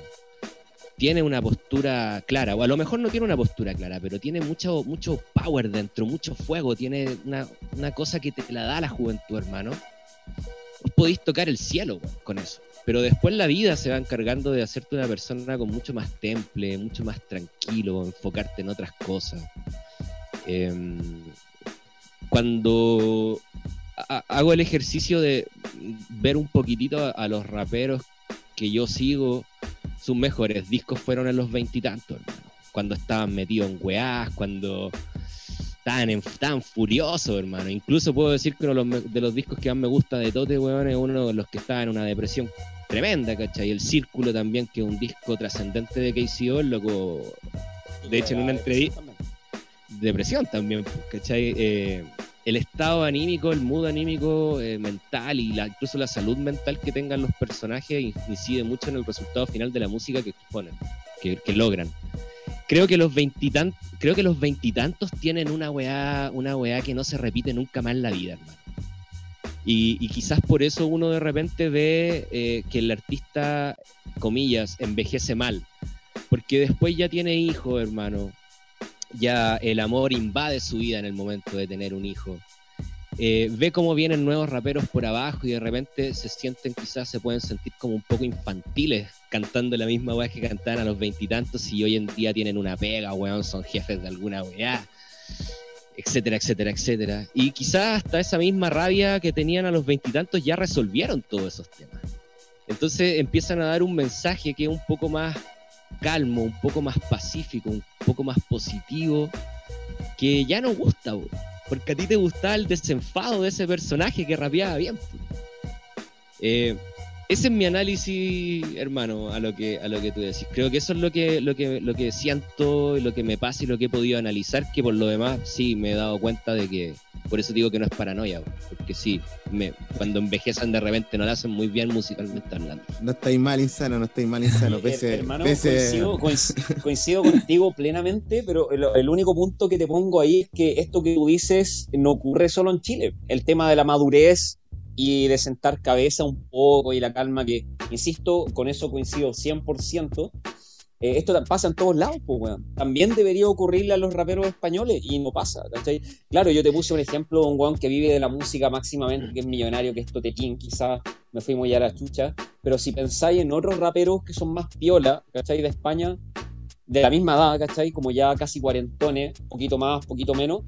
tiene una postura clara, o a lo mejor no tiene una postura clara, pero tiene mucho, mucho power dentro, mucho fuego, tiene una, una cosa que te la da la juventud, hermano. Vos podéis tocar el cielo con eso. Pero después la vida se va encargando de hacerte una persona con mucho más temple, mucho más tranquilo, enfocarte en otras cosas. Em, cuando ha- hago el ejercicio de ver un poquitito a los raperos que yo sigo, sus mejores discos fueron en los veintitantos, hermano. Cuando estaban metidos en weás, cuando estaban, en, estaban furiosos, hermano. Incluso puedo decir que uno de los, de los discos que más me gusta de Tote, weón, es uno de los que estaba en una depresión tremenda, ¿cachai? El Círculo también, que es un disco trascendente de KCO, loco De hecho, en una entrevista- depresión también, ¿cachai? Eh, el estado anímico, el mood anímico eh, mental y la, incluso la salud mental que tengan los personajes in- incide mucho en el resultado final de la música que exponen, que, logran. Creo que los veintitantos, tienen una weá, una weá que no se repite nunca más en la vida, hermano. Y, y quizás por eso uno de repente ve eh, que el artista, comillas, envejece mal. Porque después ya tiene hijos, hermano ya el amor invade su vida en el momento de tener un hijo. Eh, ve cómo vienen nuevos raperos por abajo y de repente se sienten, quizás se pueden sentir como un poco infantiles cantando la misma weá que cantaban a los veintitantos y hoy en día tienen una pega, weón, son jefes de alguna weá, etcétera, etcétera, etcétera. Y quizás hasta esa misma rabia que tenían a los veintitantos ya resolvieron todos esos temas. Entonces empiezan a dar un mensaje que es un poco más calmo, un poco más pacífico, un poco más positivo, que ya no gusta, porque a ti te gustaba el desenfado de ese personaje que rapeaba bien. Eh, ese es mi análisis, hermano, a lo que a lo que tú decís. Creo que eso es lo que lo que lo que siento, y lo que me pasa y lo que he podido analizar, que por lo demás sí me he dado cuenta de que por eso digo que no es paranoia, porque sí, me, cuando envejecen de repente no lo hacen muy bien musicalmente hablando. No estáis mal insano, no estáis mal insano. Pese, hermano, pese- coincido, coinc- coincido contigo plenamente, pero el, el único punto que te pongo ahí es que esto que tú dices no ocurre solo en Chile. El tema de la madurez y de sentar cabeza un poco y la calma que, insisto, con eso coincido 100%. Eh, esto pasa en todos lados, pues, weón. También debería ocurrirle a los raperos españoles y no pasa. Claro, yo te puse un ejemplo de un weón que vive de la música máximamente, que es millonario, que es Totetín, quizás me fui muy a la chucha, pero si pensáis en otros raperos que son más piola, ¿cachai? De España, de la misma edad, ¿cachai? Como ya casi cuarentones, poquito más, poquito menos,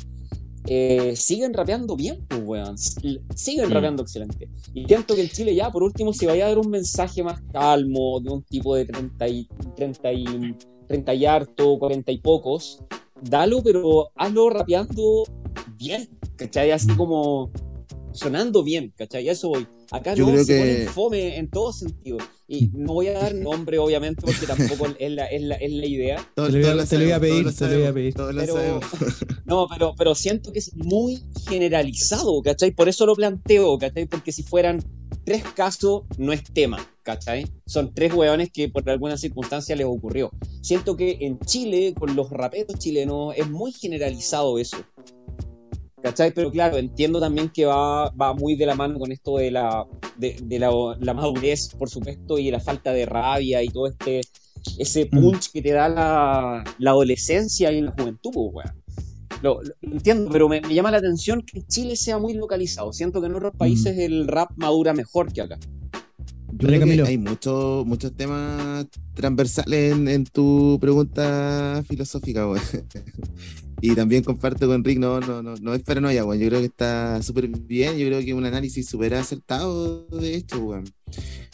eh, siguen rapeando bien, pues, weón. Siguen Mm. rapeando excelente. Y siento que en Chile ya, por último, si vaya a dar un mensaje más calmo, de un tipo de 30 y, 30 y, 30 y harto, 40 y pocos, dalo, pero hazlo rapeando bien, ¿cachai? Así como sonando bien, ¿cachai? A eso voy. Acá Yo no creo se que- ponen fome en todo sentido. Y no voy a dar nombre, obviamente, porque tampoco es la, es la, es la idea. todos- Te lo te iba a pedir, te lo iba a pedir. Pero, no, pero, pero siento que es muy generalizado, ¿cachai? Por eso lo planteo, ¿cachai? Porque si fueran tres casos, no es tema, ¿cachai? Son tres hueones que por alguna circunstancia les ocurrió. Siento que en Chile, con los raperos chilenos, es muy generalizado eso. ¿Cachai? Pero claro, entiendo también que va, va muy de la mano con esto de la, de, de la, la madurez, por supuesto, y la falta de rabia y todo este ese Mm. punch que te da la, la adolescencia y la juventud, pues, weón. Lo, lo entiendo, pero me, me llama la atención que Chile sea muy localizado. Siento que en otros países el rap madura mejor que acá. Yo creo que hay muchos muchos temas transversales en, en tu pregunta filosófica, güey. Y también comparto con Rick, no, no, no, no es paranoia, güey. Yo creo que está súper bien, yo creo que es un análisis súper acertado de esto, güey.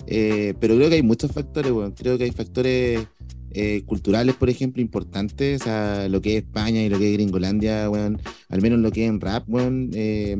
Eh, pero creo que hay muchos factores, güey. Creo que hay factores eh, culturales, por ejemplo, importantes, o sea, lo que es España y lo que es Gringolandia, weón, al menos lo que es en rap, weón, eh,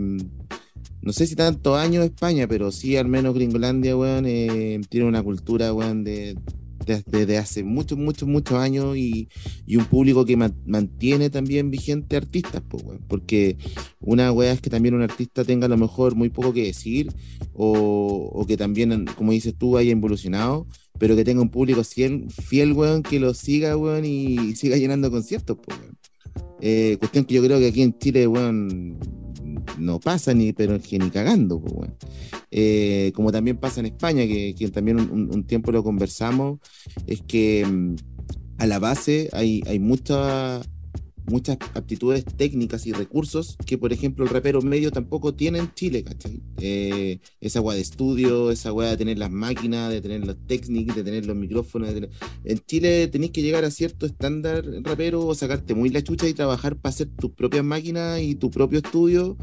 no sé si tanto años España, pero sí al menos Gringolandia, weón, eh, tiene una cultura, weón, de- desde hace muchos, muchos, muchos años y, y un público que man- mantiene también vigente artistas, pues, weón, porque una weá es que también un artista tenga a lo mejor muy poco que decir o, o que también, como dices tú, haya evolucionado, pero que tenga un público fiel, fiel weón, que lo siga, weón, y siga llenando conciertos, pues, weón. Eh, cuestión que yo creo que aquí en Chile, weón, no pasa ni, pero que ni cagando, pues, eh, como también pasa en España, que, que también un, un, tiempo lo conversamos, es que mm, a la base hay, hay mucha muchas aptitudes técnicas y recursos que, por ejemplo, el rapero medio tampoco tiene en Chile, ¿cachai? Eh, esa agua de estudio, esa agua de tener las máquinas, de tener los técnicos, de tener los micrófonos. En Chile tenéis que llegar a cierto estándar rapero o sacarte muy la chucha y trabajar para hacer tus propias máquinas y tu propio estudio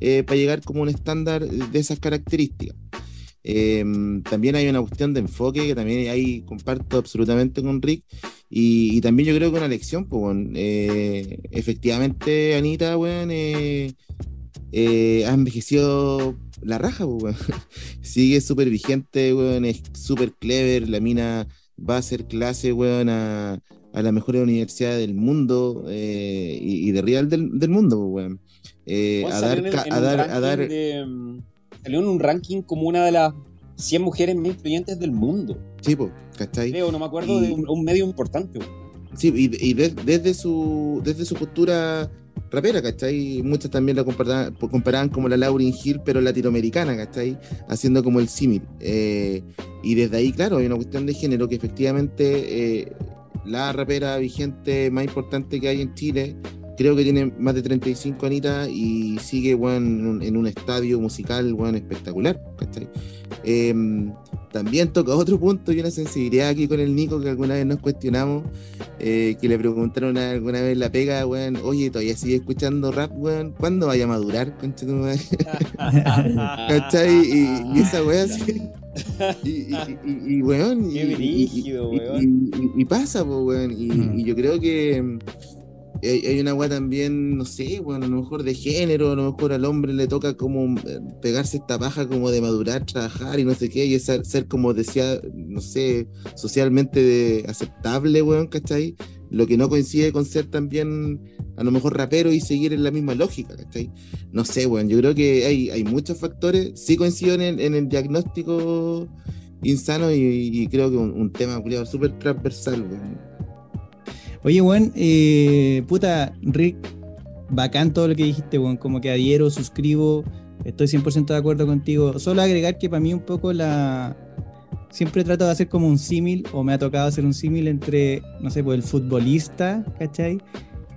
eh, para llegar como un estándar de esas características. Em, también hay una cuestión de enfoque que también ahí comparto absolutamente con Rick. Y, también yo creo que una lección, pues, eh, efectivamente, Anita, weón, eh, eh, ha envejecido la raja, pues, Sigue súper vigente, weón, es súper clever. La mina va a hacer clase, weón, a, a la mejor universidad del mundo y, de real del, del mundo, pues, weón. a dar, a dar, a dar salió en un ranking como una de las 100 mujeres más influyentes del mundo. Sí, pues, ¿cachai? Creo, no me acuerdo de un, medio importante. Sí, y, desde, su, desde su postura rapera, ¿cachai? Muchas también la comparaban, comparaban como la Lauryn Hill, pero latinoamericana, ¿cachai? Haciendo como el símil. Eh, y desde ahí, claro, hay una cuestión de género que efectivamente eh, la rapera vigente más importante que hay en Chile creo que tiene más de 35 anitas y sigue bueno, en, un, estadio musical bueno, espectacular. Em, también toca otro punto y una sensibilidad aquí con el Nico que alguna vez nos cuestionamos, eh, que le preguntaron alguna vez la pega, weón, oye, todavía sigue escuchando rap, weón, ¿cuándo vaya a madurar? ¿Cachai? Y, esa weá así. Y, y, y, weón, y, pasa, pues, weón. Y, yo creo que hay, una weá también, no sé, bueno, a lo mejor de género, a lo mejor al hombre le toca como eh, pegarse esta paja como de madurar, trabajar y no sé qué, y ser, ser como decía, no sé, socialmente aceptable, weón, ¿cachai? Lo que no coincide con ser también a lo mejor rapero y seguir en la misma lógica, ¿cachai? No sé, weón, yo creo que hay, hay muchos factores, sí coincido en el, diagnóstico insano y, creo que un, un tema súper transversal, weón. Oye, weón, eh, puta, Rick, bacán todo lo que dijiste, weón, como que adhiero, suscribo, estoy 100% de acuerdo contigo. Solo agregar que para mí un poco la... Siempre trato de hacer como un símil, o me ha tocado hacer un símil entre, no sé, pues el futbolista, ¿cachai?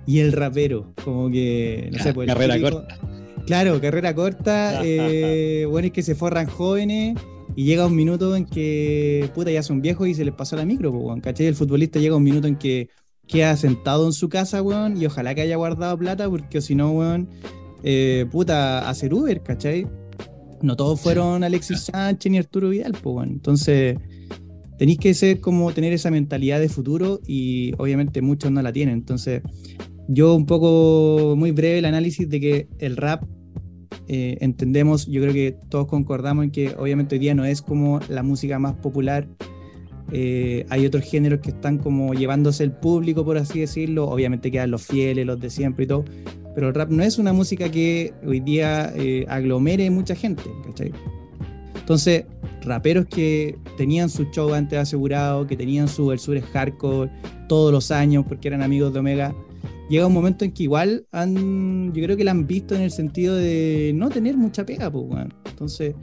Y el rapero, como que, no sé, pues... Carrera corta. Claro, carrera corta, eh, bueno, es que se forran jóvenes y llega un minuto en que, puta, ya son viejos y se les pasó la micro, pues, ¿cachai? El futbolista llega un minuto en que queda sentado en su casa, weón, y ojalá que haya guardado plata, porque si no, weón, eh, puta, hacer Uber, ¿cachai? No todos fueron Alexis Sánchez ni Arturo Vidal, pues, weón. Entonces, tenéis que ser como tener esa mentalidad de futuro y obviamente muchos no la tienen. Entonces, yo un poco muy breve el análisis de que el rap eh, entendemos, yo creo que todos concordamos en que obviamente hoy día no es como la música más popular eh, hay otros géneros que están como llevándose el público, por así decirlo. Obviamente quedan los fieles, los de siempre y todo. Pero el rap no es una música que hoy día eh, aglomere mucha gente, ¿cachai? Entonces, raperos que tenían su show antes asegurado, que tenían su versures hardcore todos los años porque eran amigos de Omega, llega un momento en que igual han, yo creo que la han visto en el sentido de no tener mucha pega, pues, bueno. Entonces,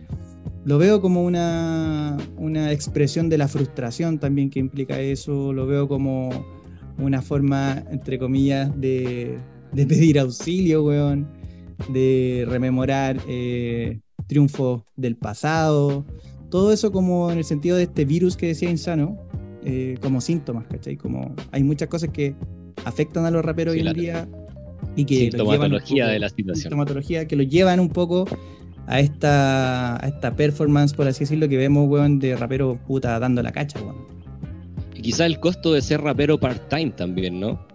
lo veo como una, una expresión de la frustración también que implica eso, lo veo como una forma, entre comillas, de, pedir auxilio, weón, de rememorar eh, triunfos del pasado, todo eso como en el sentido de este virus que decía Insano, eh, como síntomas, ¿cachai? Como hay muchas cosas que afectan a los raperos hoy en día y que... Sintomatología de la situación. Sintomatología que lo llevan un poco a esta, a esta performance, por así decirlo, que vemos, weón, de rapero puta dando la cacha, weón. Y quizá el costo de ser rapero part-time también, ¿no?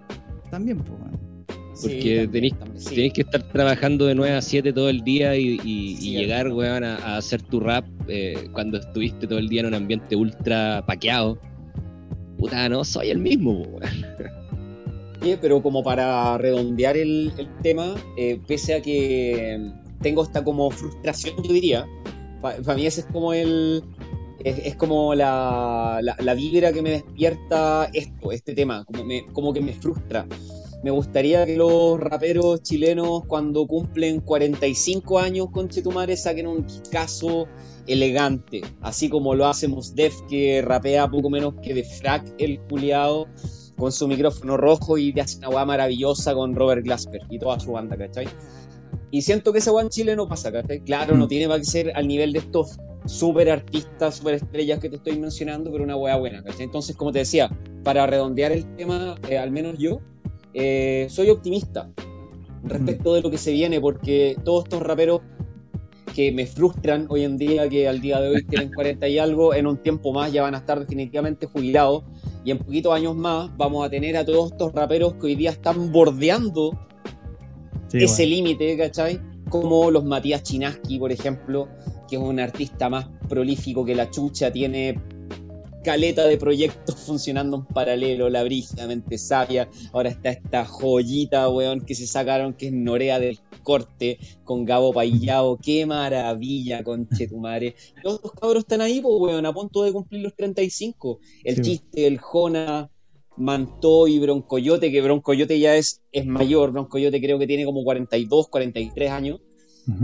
También, pues, weón. Porque tenéis, que estar trabajando de 9 a 7 todo el día y, llegar, weón, a, hacer tu rap eh, cuando estuviste todo el día en un ambiente ultra paqueado. Puta, no soy el mismo, weón. Sí, pero como para redondear el, tema, eh, pese a que tengo esta como frustración, yo diría. Para mí ese es como el... Es, como la, la, vibra que me despierta esto, este tema, como, me, como que me frustra. me gustaría que los raperos chilenos cuando cumplen 45 años con Chetumare saquen un caso elegante, así como lo hace Mos Def que rapea poco menos que de frac el culiado con su micrófono rojo y te hace una weá maravillosa con Robert Glasper y toda su banda, ¿cachai? Y siento que weá en Chile no pasa, ¿cachai? Claro, no Mm. tiene para que ser al nivel de estos super artistas, super estrellas que te estoy mencionando, pero una weá buena, ¿cachai? Entonces, como te decía, para redondear el tema, eh, al menos yo, eh, soy optimista respecto de lo que se viene, porque todos estos raperos que me frustran hoy en día, que al día de hoy tienen 40 y algo, en un tiempo más ya van a estar definitivamente jubilados, y en poquitos años más vamos a tener a todos estos raperos que hoy día están bordeando Sí, ese weón. límite, ¿cachai? Como los Matías Chinaski, por ejemplo, que es un artista más prolífico que la chucha, tiene caleta de proyectos funcionando en paralelo, la brígidamente sabia, ahora está esta joyita, weón, que se sacaron, que es Norea del Corte, con Gabo Payao, qué maravilla, conchetumare. Todos estos cabros están ahí, pues, weón, a punto de cumplir los 35. El Sí, chiste, el Jona, Mantó y Broncoyote, que Broncoyote ya es, es mayor, Broncoyote creo que tiene como 42, 43 años.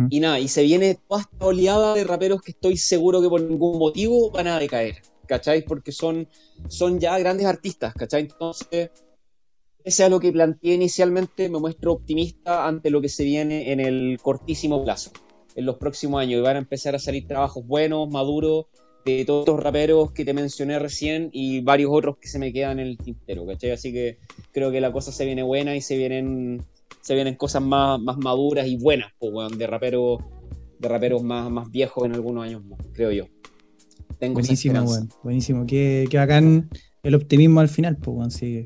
Y nada, y se viene toda esta oleada de raperos que estoy seguro que por ningún motivo van a decaer, ¿cachai? Porque son, son ya grandes artistas, ¿cachai? Entonces, ese es lo que planteé inicialmente, me muestro optimista ante lo que se viene en el cortísimo plazo, en los próximos años, y van a empezar a salir trabajos buenos, maduros, de todos estos raperos que te mencioné recién y varios otros que se me quedan en el tintero, ¿cachai? Así que creo que la cosa se viene buena y se vienen se vienen cosas más, más maduras y buenas, po, weón, de raperos de raperos más, más viejos en algunos años más, creo yo. Tengo Buenísimo, weón. Buenísimo. Qué, qué bacán el optimismo al final, pues, weón. Sí.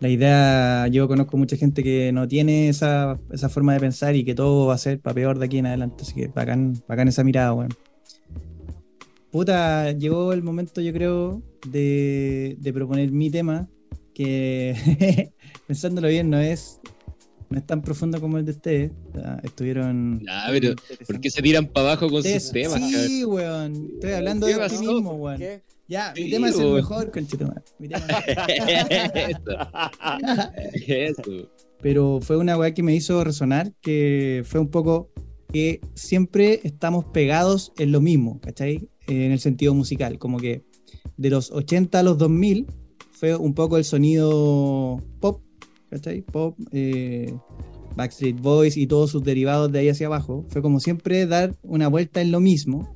La idea, yo conozco mucha gente que no tiene esa, esa forma de pensar y que todo va a ser para peor de aquí en adelante. Así que bacán, bacán esa mirada, weón. Puta, llegó el momento, yo creo, de, de proponer mi tema, que pensándolo bien, no es, no es tan profundo como el de ustedes. O sea, Estuvieron. Ah, pero, ¿Por qué se tiran para abajo con Ustedes- sus temas? cabrón? Sí, weón. Estoy hablando de ¿Qué pasó? optimismo, weón. ¿Qué? Ya, mi tema es el mejor, conchetumare. Mi tema Eso. Eso. Pero fue una weá que me hizo resonar, que fue un poco que siempre estamos pegados en lo mismo, ¿cachai? En el sentido musical, como que de los 80 a los 2000 fue un poco el sonido pop, ¿cachai? Pop, eh, Backstreet Boys y todos sus derivados de ahí hacia abajo. Fue como siempre dar una vuelta en lo mismo.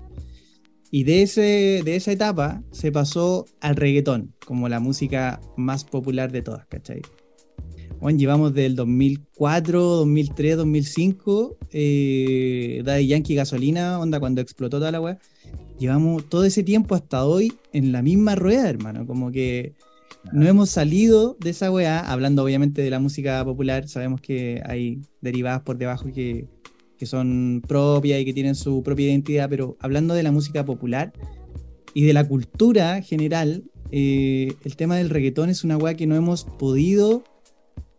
Y de, ese, de esa etapa se pasó al reggaetón, como la música más popular de todas, ¿cachai? Bueno, llevamos del 2004, 2003, 2005, eh, Daddy Yankee Gasolina, onda cuando explotó toda la weá. Llevamos todo ese tiempo hasta hoy en la misma rueda, hermano. Como que no hemos salido de esa weá, hablando obviamente de la música popular. Sabemos que hay derivadas por debajo que, que son propias y que tienen su propia identidad, pero hablando de la música popular y de la cultura general, eh, el tema del reggaetón es una weá que no hemos podido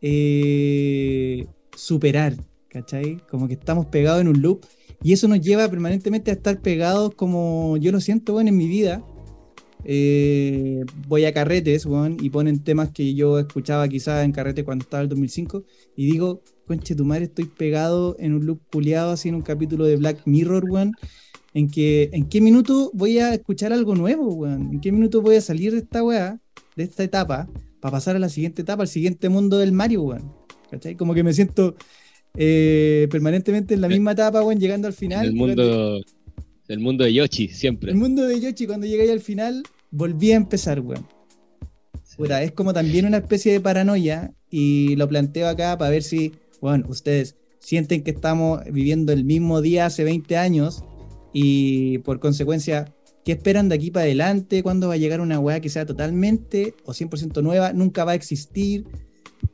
eh, superar, ¿cachai? Como que estamos pegados en un loop y eso nos lleva permanentemente a estar pegados como yo lo siento, bueno, en mi vida. Eh, voy a carretes, weón, y ponen temas que yo escuchaba quizás en carrete cuando estaba el 2005 y digo, conche tu madre, estoy pegado en un loop culiado así en un capítulo de Black Mirror, weón, en que en qué minuto voy a escuchar algo nuevo, weón, en qué minuto voy a salir de esta weá, de esta etapa, para pasar a la siguiente etapa, al siguiente mundo del Mario, weón. ¿Cachai? Como que me siento eh, permanentemente en la misma etapa, weón, llegando al final. En el mundo, el mundo de Yoshi, siempre. el mundo de Yoshi, cuando ahí al final, volví a empezar, weón. Puta, es como también una especie de paranoia y lo planteo acá para ver si, bueno, ustedes sienten que estamos viviendo el mismo día hace 20 años y por consecuencia, ¿qué esperan de aquí para adelante? ¿Cuándo va a llegar una weá que sea totalmente o 100% nueva? ¿Nunca va a existir?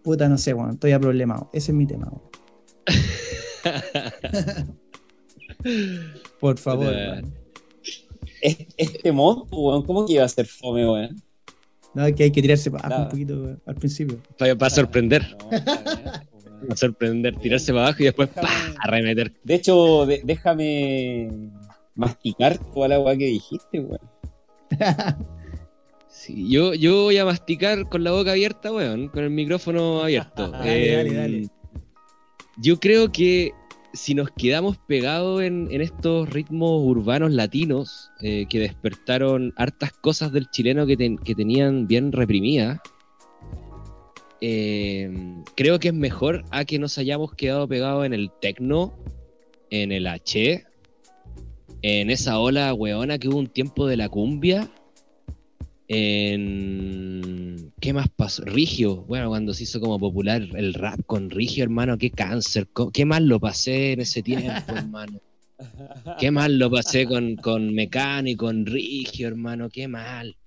Puta, no sé, weón, estoy a problemado. Ese es mi tema, weón. Por favor, weón. Es- Este mod, weón, ¿cómo que iba a ser fome, weón? No, es que hay que tirarse para abajo Claro. un poquito weón, al principio. Para, sorprender, No, para sorprender, tirarse para abajo y después ¡pah! arremeter. De hecho, de- déjame masticar toda la weá que dijiste, weón. Sí, yo, yo voy a masticar con la boca abierta, weón, con el micrófono abierto. Dale, Eh, dale, dale. Yo creo que si nos quedamos pegados en, en estos ritmos urbanos latinos eh, que despertaron hartas cosas del chileno que, ten- que tenían bien reprimidas, eh, creo que es mejor a que nos hayamos quedado pegados en el tecno, en el H, en esa ola weona que hubo un tiempo de la cumbia. En. ¿Qué más pasó? Rigio. Bueno, cuando se hizo como popular el rap con Rigio, hermano, qué cáncer. Qué mal lo pasé en ese tiempo, hermano. Qué mal lo pasé con, con Mecano y con Rigio, hermano. Qué mal.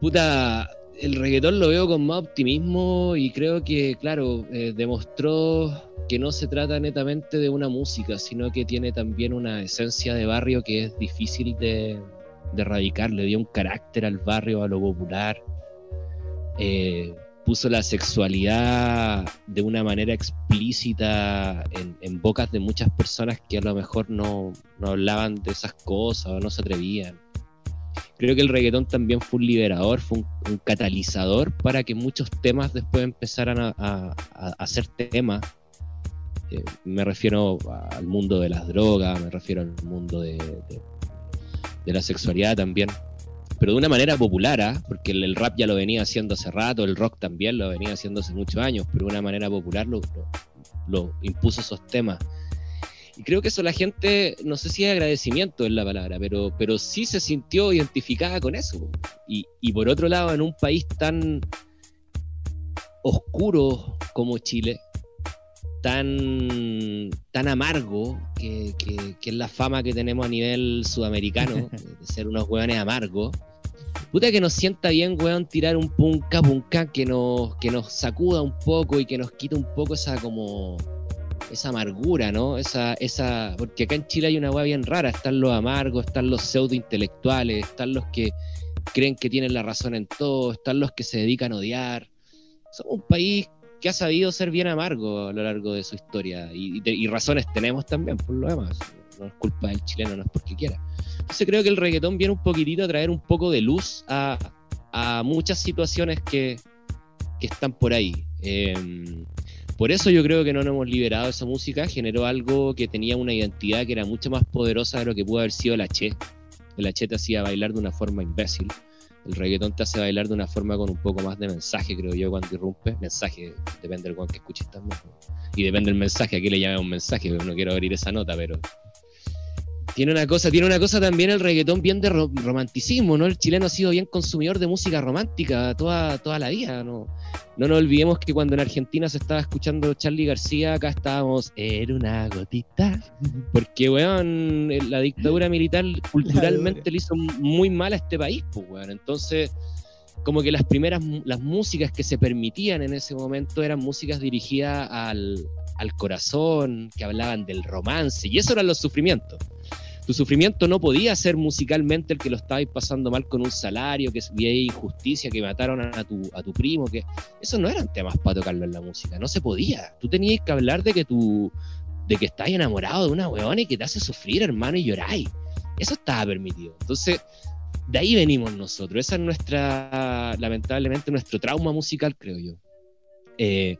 Puta, el reggaetón lo veo con más optimismo y creo que, claro, eh, demostró que no se trata netamente de una música, sino que tiene también una esencia de barrio que es difícil de, erradicar. Le dio un carácter al barrio, a lo popular. Eh, puso la sexualidad de una manera explícita en, en bocas de muchas personas que a lo mejor no, no hablaban de esas cosas o no se atrevían. Creo que el reggaetón también fue un liberador, fue un, catalizador para que muchos temas después empezaran a, a- a- ser temas. Eh, me refiero al mundo de las drogas, me refiero al mundo de, de- la sexualidad también. Pero de una manera popular, ¿ah? porque el, rap ya lo venía haciendo hace rato, el rock también lo venía haciendo hace muchos años, pero de una manera popular lo- lo impuso esos temas. Y creo que eso la gente, no sé si es agradecimiento es la palabra, pero, pero sí se sintió identificada con eso. Y, y por otro lado, en un país tan oscuro como Chile, tan, tan amargo, que, que- que es la fama que tenemos a nivel sudamericano, de ser unos hueones amargos. Puta que nos sienta bien, weón, tirar un punca punca que nos, que nos sacuda un poco y que nos quita un poco esa como esa amargura, ¿no? Esa, esa, porque acá en Chile hay una weá bien rara, están los amargos, están los pseudo intelectuales, están los que creen que tienen la razón en todo, están los que se dedican a odiar. Somos un país que ha sabido ser bien amargo a lo largo de su historia y, razones tenemos también por lo demás. No es culpa del chileno, no es porque quiera. Entonces creo que el reggaetón viene un poquitito a traer un poco de luz a, muchas situaciones que, que están por ahí. Eh, por eso yo creo que no nos hemos liberado esa música, generó algo que tenía una identidad que era mucho más poderosa de lo que pudo haber sido la Che. El Che te hacía bailar de una forma imbécil. El reggaetón te hace bailar de una forma con un poco más de mensaje, creo yo, cuando irrumpe. Mensaje, depende del guan que escuches también. Y depende del mensaje, aquí le llamamos mensaje, no quiero abrir esa nota, pero tiene una cosa, tiene una cosa también el reggaetón bien de ro- romanticismo, ¿no? El chileno ha sido bien consumidor de música romántica toda, toda la vida, ¿no? No nos olvidemos que cuando en Argentina se estaba escuchando Charlie García, acá estábamos, era una gotita. Porque, weón, la dictadura militar culturalmente le hizo muy mal a este país, pues, weón. Entonces, como que las primeras, las músicas que se permitían en ese momento eran músicas dirigidas al, al corazón, que hablaban del romance, y eso eran los sufrimientos. Tu sufrimiento no podía ser musicalmente el que lo estabais pasando mal con un salario, que había injusticia, que mataron a tu, a tu primo, que esos no eran temas para tocarlo en la música, no se podía. Tú tenías que hablar de que tú, de que estás enamorado de una weona y que te hace sufrir, hermano, y lloráis. Eso estaba permitido. Entonces, de ahí venimos nosotros. Esa es nuestra, lamentablemente, nuestro trauma musical, creo yo. Eh,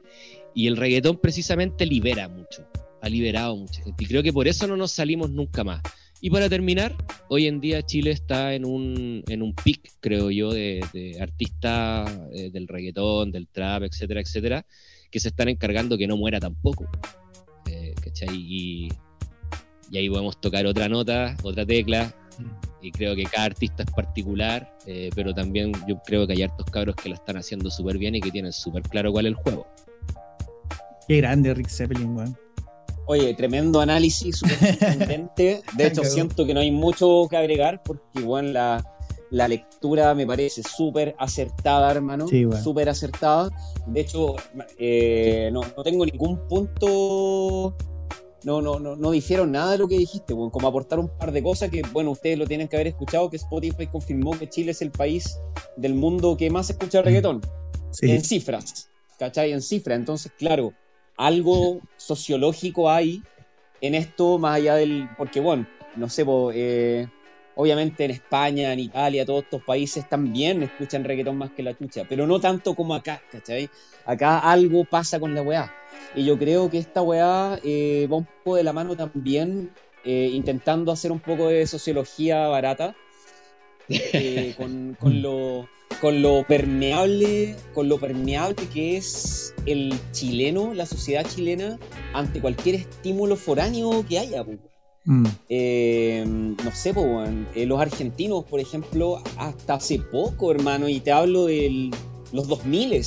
y el reggaetón precisamente libera mucho, ha liberado mucha gente. Y creo que por eso no nos salimos nunca más. Y para terminar, hoy en día Chile está en un, en un pic, creo yo, de, de artistas eh, del reggaetón, del trap, etcétera, etcétera, que se están encargando que no muera tampoco. Eh, ¿cachai? Y, y ahí podemos tocar otra nota, otra tecla, y creo que cada artista es particular, eh, pero también yo creo que hay hartos cabros que lo están haciendo súper bien y que tienen súper claro cuál es el juego. Qué grande Rick Zeppelin, weón. Oye, tremendo análisis, súper contundente. De hecho, siento que no hay mucho que agregar porque, bueno, la, la lectura me parece súper acertada, hermano. Sí, bueno. Súper acertada. De hecho, eh, no, no tengo ningún punto. No, no, no, no dijeron nada de lo que dijiste, bueno, como aportar un par de cosas que, bueno, ustedes lo tienen que haber escuchado, que Spotify confirmó que Chile es el país del mundo que más escucha reggaetón Sí. en cifras, ¿cachai? En cifras. Entonces, claro, algo sociológico hay en esto, más allá del. Porque, bueno, no sé, po, eh, Obviamente en España, en Italia, todos estos países también escuchan reggaetón más que la chucha, pero no tanto como acá, ¿cachai? Acá algo pasa con la weá. Y yo creo que esta weá eh, va un poco de la mano también, eh, intentando hacer un poco de sociología barata, eh, con, con lo, con lo permeable, con lo permeable que es el chileno, la sociedad chilena, ante cualquier estímulo foráneo que haya. Mm. Eh, no sé, eh, los argentinos, por ejemplo, hasta hace poco, hermano, y te hablo de los 2000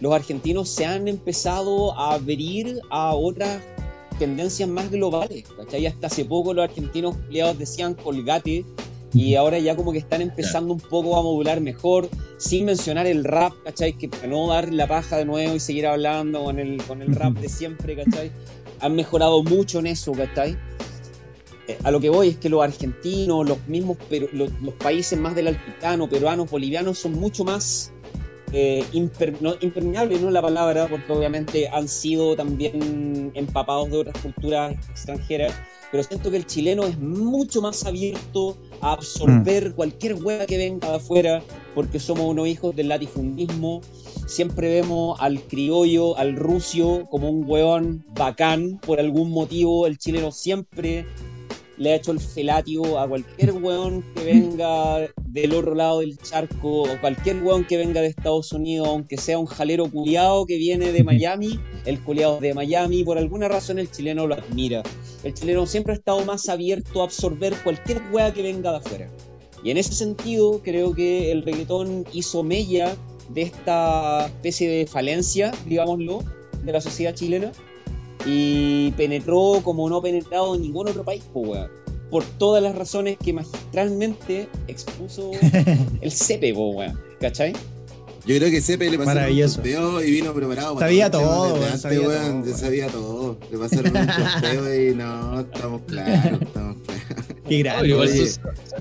los argentinos se han empezado a abrir a otras tendencias más globales, ¿cachai? Hasta hace poco los argentinos culiados decían colgate y ahora ya como que están empezando un poco a modular mejor, sin mencionar el rap, ¿cachai? Que para no dar la paja de nuevo y seguir hablando con el, con el rap de siempre, ¿cachai? Han mejorado mucho en eso, ¿cachai? Eh, A lo que voy es que los argentinos, los mismos peru- los, los países más del altiplano, peruanos, bolivianos, son mucho más eh, imper- no, impermeables, no es la palabra, porque obviamente han sido también empapados de otras culturas extranjeras, pero siento que el chileno es mucho más abierto a absorber cualquier hueá que venga de afuera, porque somos unos hijos del latifundismo. Siempre vemos al criollo, al rucio, como un hueón bacán, por algún motivo. El chileno siempre le ha hecho el felatio a cualquier weón que venga del otro lado del charco o cualquier weón que venga de Estados Unidos, aunque sea un jalero culiado que viene de Miami, el culiado de Miami, por alguna razón el chileno lo admira. El chileno siempre ha estado más abierto a absorber cualquier weá que venga de afuera. Y en ese sentido, creo que el reggaetón hizo mella de esta especie de falencia, digámoslo, de la sociedad chilena y penetró como no ha penetrado en ningún otro país, po, weón. Por todas las razones que magistralmente expuso el CEPE, po, weón. ¿Cachai? Yo creo que Sepe le pasaron un Maravilloso. chorteo y vino preparado. para Sabía todo weón, antes, sabía weón, todo, sabía todo. Le pasaron un chorteo y no, estamos claros, estamos claros. Qué grande.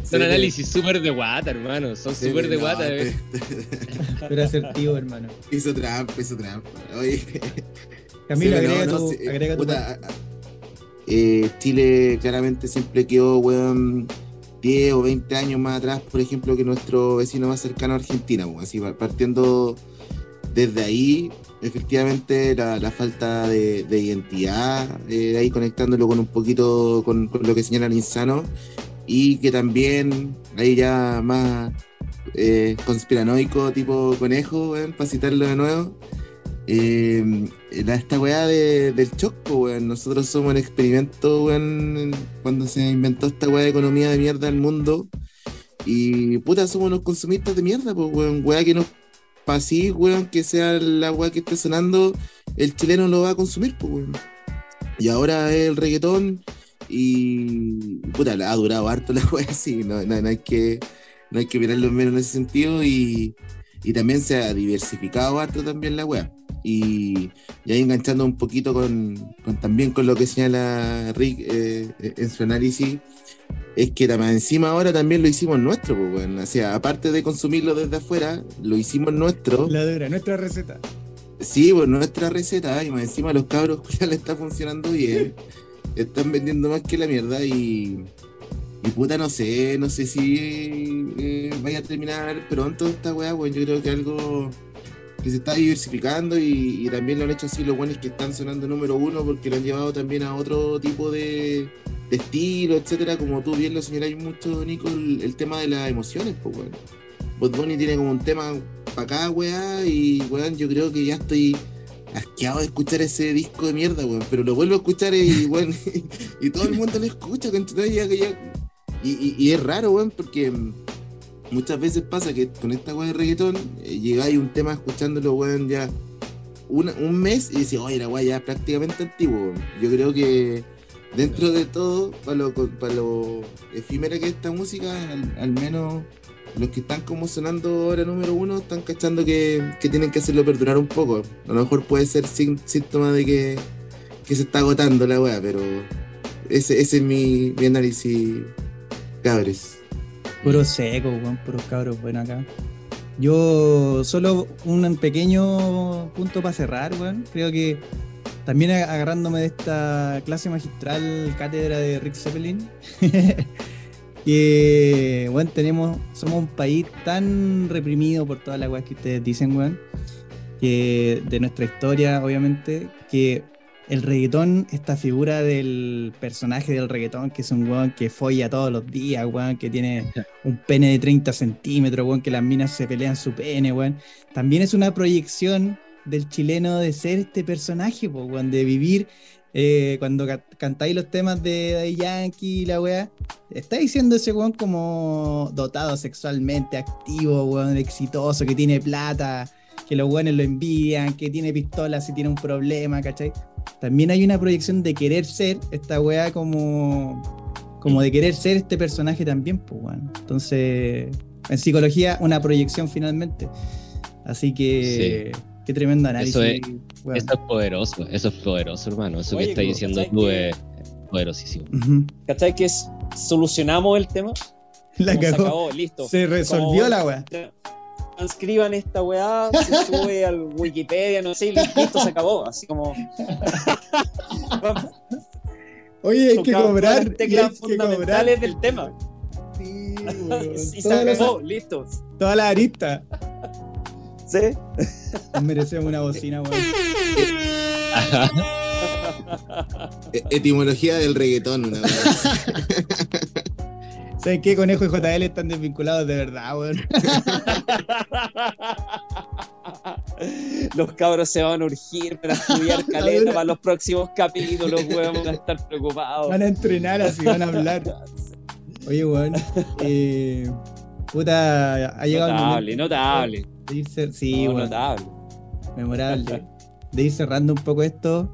son, análisis súper de guata, hermano. Son súper de no, guata. te- eh. Pero asertivo, hermano. Hizo trampa, hizo trampa. Oye, Sí, no, agrega, no, tu, sí, agrega tu puta, a- a- eh, Chile claramente siempre quedó, weón, 10 o 20 años más atrás, por ejemplo, que nuestro vecino más cercano a Argentina, weón. Así, pa- partiendo desde ahí, efectivamente, la, la falta de, de identidad, eh, ahí conectándolo con un poquito con, con lo que señala insano, y que también, ahí ya más eh, conspiranoico, tipo conejo, weón, para citarlo de nuevo. Eh, esta weá de- del choco, weón. Nosotros somos el experimento, weón, cuando se inventó esta weá de economía de mierda del mundo. Y puta, somos los consumistas de mierda, pues, weón. Weá que nos pasí, weón, que sea la weá que esté sonando, el chileno lo va a consumir, pues, weón. Y ahora es el reggaetón. Y puta, ha durado harto la weá, sí, no, no- no hay que, no hay que mirarlo menos en ese sentido. Y, y también se ha diversificado harto también la weá. Y, y ahí enganchando un poquito con, con también con lo que señala Rick eh, en su análisis, es que encima ahora también lo hicimos nuestro, pues, weón. O sea, aparte de consumirlo desde afuera, lo hicimos nuestro. La dura, nuestra receta. Sí, pues nuestra receta, y más encima a los cabros ya le está funcionando bien. Están vendiendo más que la mierda y. Y puta, no sé, no sé si eh, vaya a terminar pronto esta weá, pues yo creo que algo que se está diversificando y, también lo han hecho así los buenos que están sonando número uno porque lo han llevado también a otro tipo de, estilo, etcétera, como tú bien lo señaláis mucho, Nico, el, tema de las emociones, pues weón. Bad Bunny tiene como un tema para acá, weá, y weón, yo creo que ya estoy asqueado de escuchar ese disco de mierda, weón, pero lo vuelvo a escuchar y, weón, y todo el mundo lo escucha, ¿cachai? Ya, ya- y, y- y es raro, weón, porque muchas veces pasa que con esta weá de reggaetón eh, llegáis un tema escuchándolo, weón, ya una- un mes y decís, oye, la weá ya es prácticamente antiguo. Yo creo que dentro de todo, para lo, para lo efímera que es esta música, al, menos los que están como sonando ahora número uno están cachando que, que tienen que hacerlo perdurar un poco. A lo mejor puede ser síntoma de que, que se está agotando la weá, pero ese, ese es mi, mi análisis, cabres. Puro seco, weón, puros cabros buenos acá. Yo solo un pequeño punto para cerrar, weón. Creo que también agarrándome de esta clase magistral cátedra de Rick Zeppelin, que, bueno, tenemos, somos un país tan reprimido por todas las weas que ustedes dicen, weón, que de nuestra historia, obviamente, que el reggaetón, esta figura del personaje del reggaetón, que es un weón que folla todos los días, weón, que tiene un pene de 30 centímetros, weón, que las minas se pelean su pene, weón, también es una proyección del chileno de ser este personaje, po, weón, de vivir eh, cuando ca- cantáis los temas de Daddy Yankee y la weá, está diciendo ese weón como dotado sexualmente, activo, weón, exitoso, que tiene plata, que los weones lo envidian, que tiene pistolas si tiene un problema, ¿cachai? También hay una proyección de querer ser esta weá como, como de querer ser este personaje también, pues, weón. Entonces, en psicología, una proyección finalmente. Así que, qué tremendo análisis. Eso es-. Eso es poderoso, eso es poderoso, hermano. Eso Oye, que estás diciendo ¿sabes tú es poderosísimo. Ujú. ¿Cachai? Que es- solucionamos el tema. La se cagó. acabó, listo. Se resolvió Como- la weá. Transcriban esta weá, se sube al Wikipedia, no sé, y listo, se acabó. Así como. Oye, hay que cobrar. hay teclas que fundamentales cobrar. del tema. Sí, y se las- acabó, listo. Todas las aristas. ¿Sí? Nos merecemos una bocina, weón. E- Etimología del reggaetón, una vez. ¿Saben qué? Conejo y JL están desvinculados de verdad, weón. Los cabros se van a urgir para estudiar caleta para los próximos capítulos, weón, van a estar preocupados. Van a entrenar así, van a hablar. Oye, weón. Eh, puta, ha llegado Notable, el notable. momento ir cer- Sí, No, weón. notable. memorable. De ir cerrando un poco esto,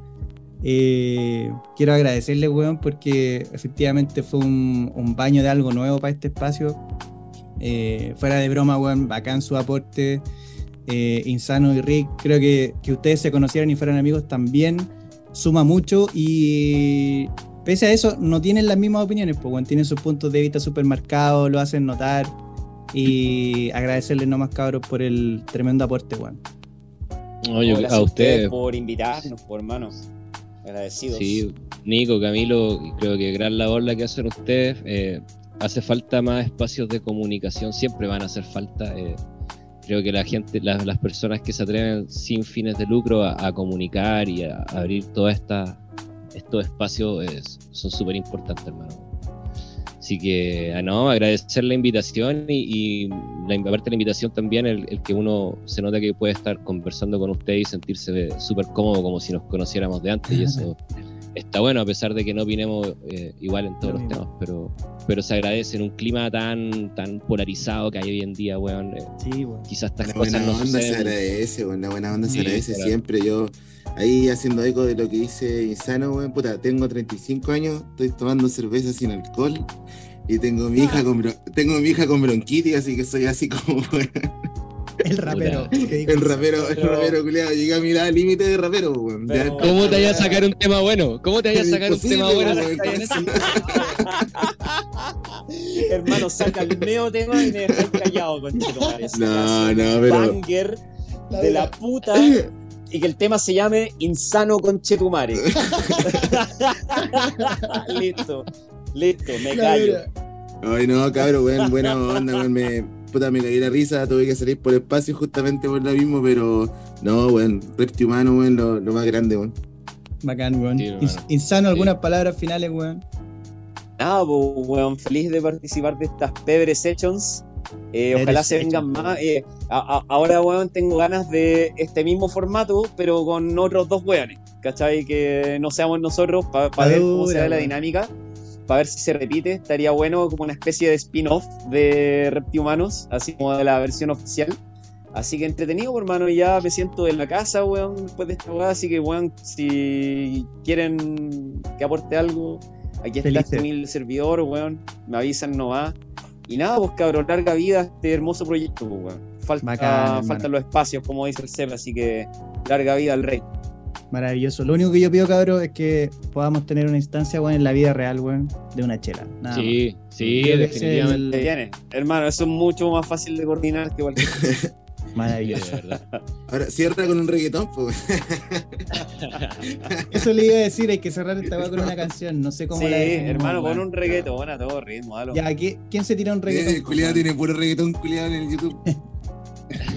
eh, quiero agradecerle, weón, porque efectivamente fue un, un baño de algo nuevo para este espacio. Eh, fuera de broma, weón, bacán su aporte. Eh, Insano y Rick, creo que, que ustedes se conocieran y fueran amigos también suma mucho y pese a eso no tienen las mismas opiniones, pues, weón, tienen sus puntos de vista súper marcados, lo hacen notar y agradecerles nomás, cabros, por el tremendo aporte, weón. Oye, Gracias a ustedes, por invitarnos, por hermanos. Agradecidos. sí, Nico, Camilo, creo que gran labor la que hacen ustedes. eh, hace falta más espacios de comunicación, siempre van a hacer falta. eh, creo que la gente, las, personas que se atreven sin fines de lucro a, comunicar y a, abrir todos esta- estos espacios eh, son súper importantes, hermano. Así que, ah, no, agradecer la invitación y, y la, aparte de la invitación también, el, el que uno se nota que puede estar conversando con usted y sentirse súper cómodo como si nos conociéramos de antes y eso está bueno a pesar de que no opinemos eh, igual en todos Lo los temas, pero, pero se agradece en un clima tan, tan polarizado que hay hoy en día, weón. eh, Sí, weón. quizás estas La cosas buena no onda se agradece, weón. La buena onda Sí, se agradece claro. siempre. Yo, ahí haciendo eco de lo que dice Insano, weón. Puta, tengo 35 años, estoy tomando cerveza sin alcohol. Y tengo mi hija con, bron- tengo mi hija con bronquitis, así que soy así como weón, El rapero. el rapero, el Pero- rapero culiado. Llegué a mi edad límite de rapero, weón. Pero- ¿Cómo te vayas a sacar un tema bueno? ¿Cómo te vayas a sacar un tema bueno? Hermano, saca el neo tema y me dejáis callado, conchetumare. No, no, pero. Banger de la puta y que el tema se llame Insano Conchetumare. listo, listo, me La callo. Ay, no, cabrón, weón, buena onda, weón. Me, puta, me caí la risa, tuve que salir por espacio justamente por lo mismo, pero no, weón, repti humano, weón, lo, lo más grande, weón. Bacán, weón. Sí, Insano, Sí. algunas palabras finales, weón. Nada, pues, weón, feliz de participar de estas Pebre Sessions. Eh, ojalá se vengan más. Eh, a- a- ahora, weón, tengo ganas de este mismo formato, pero con otros dos weones. ¿Cachai? Que no seamos nosotros para ver cómo se da la dinámica. Para ver si se repite. Estaría bueno como una especie de spin-off de Reptihumanos, así como de la versión oficial. Así que entretenido, hermano. Ya me siento en la casa, weón, después de esta weá. Así que, weón, si quieren que aporte algo, aquí está este humilde servidor, weón. Me avisan, no va. Y nada, pues cabrón, larga vida a este hermoso proyecto, pues, weón. Falta, Bacán, faltan los espacios, como dice el CEP, así que larga vida al rey. Maravilloso. Lo único que yo pido, cabrón, es que podamos tener una instancia, weón, en la vida real, weón, de una chela. Nada más. Sí, sí, Creo es definitivamente. Se viene. Hermano, eso es mucho más fácil de coordinar que cualquier cosa. Maravilloso. De verdad. Ahora cierra con un reggaetón, pues. Eso le iba a decir, hay que cerrar esta weá con una canción. No sé cómo Sí, la hermano, pon un reggaetón a todo ritmo, halo. Ya, ¿qué- ¿quién se tira un reggaetón? culiado tiene puro reggaetón culiado en el YouTube.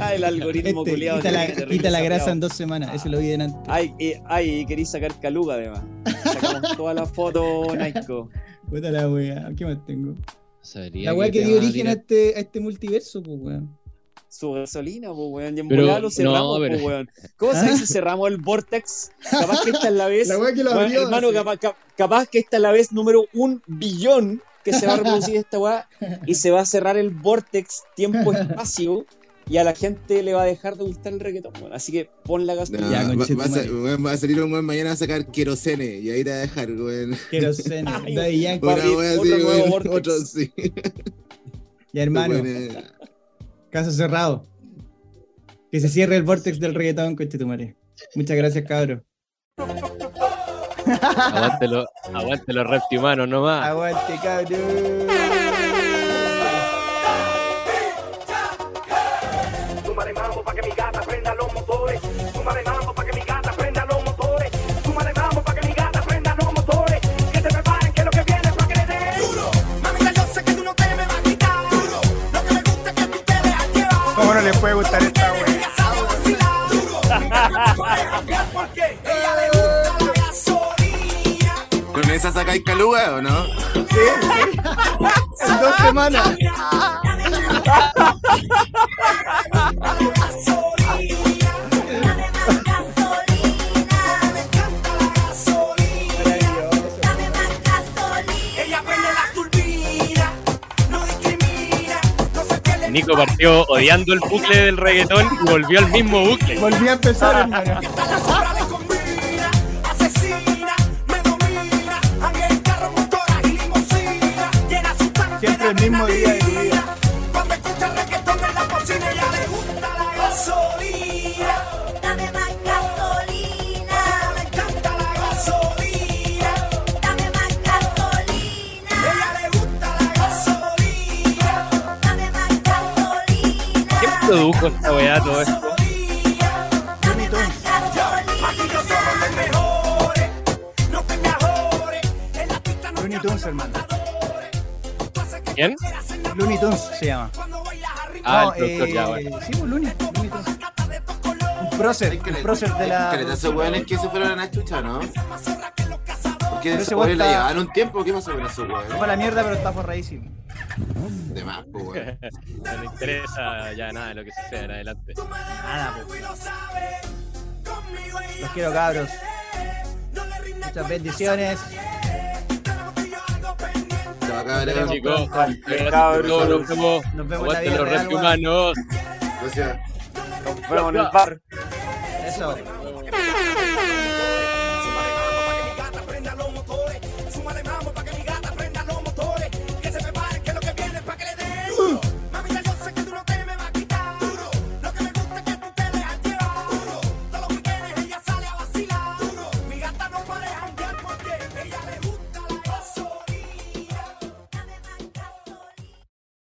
Ah, el algoritmo Este, culiado. quita, la, quita la grasa en dos semanas, eso lo vi delante. Ay, eh, ay, queréis sacar caluga además. Sacamos todas las fotos, Naiko. Puta la weá, ¿qué más tengo? Sabría La weá que dio a origen a este, a este multiverso, pues weón. Su gasolina, pues, weón. Y en Pero, lo no, cerramos, pero- pues, weón. ¿Cómo se dice cerramos el Vortex? Capaz que esta es la vez. La que lo weón, abrió. hermano, capaz, cap- capaz que esta es la vez número un billón que se va a reproducir esta weá y se va a cerrar el Vortex tiempo-espacio y a la gente le va a dejar de gustar el reggaetón, weón. Así que pon la No, gasolina. Ya, va, va a va salir un weón mañana a sacar querosene y ahí te va a dejar, weón. Querosene, Ay, Daddy Yankee. Wea otro sí. Ya, hermano, caso cerrado. Que se cierre el vortex del reggaetón, conchetumare. Muchas gracias, cabro. Aguante los, aguante los reptihumanos nomás. Aguante, cabrón. Esa sacáis caluga o no? En dos semanas. Nico partió odiando el bucle del reggaetón y volvió al mismo bucle. Volví a empezar, hermano. No Looney Tunes, hermano. ¿Quién? Looney Tunes se llama. Cuando bailas arriba. Ah, No, el productor, eh, ya, bueno. Sí, pues Looney, Looney Tunes. Un prócer, un prócer de la. Que esos weones que se fueron a la chucha, ¿no? Porque esos weones la llevaban un tiempo. ¿Qué pasó con esos weones? Fue la mierda, pero está forradísimo. De más, pues, weón. No le interesa ya nada de lo que suceda en adelante. Nada, pues. Los quiero, cabros. Muchas bendiciones. Se Chicos, nos vemos. Nos vemos en la Aguante vida los real. Gracias. Nos vemos en el bar. Eso.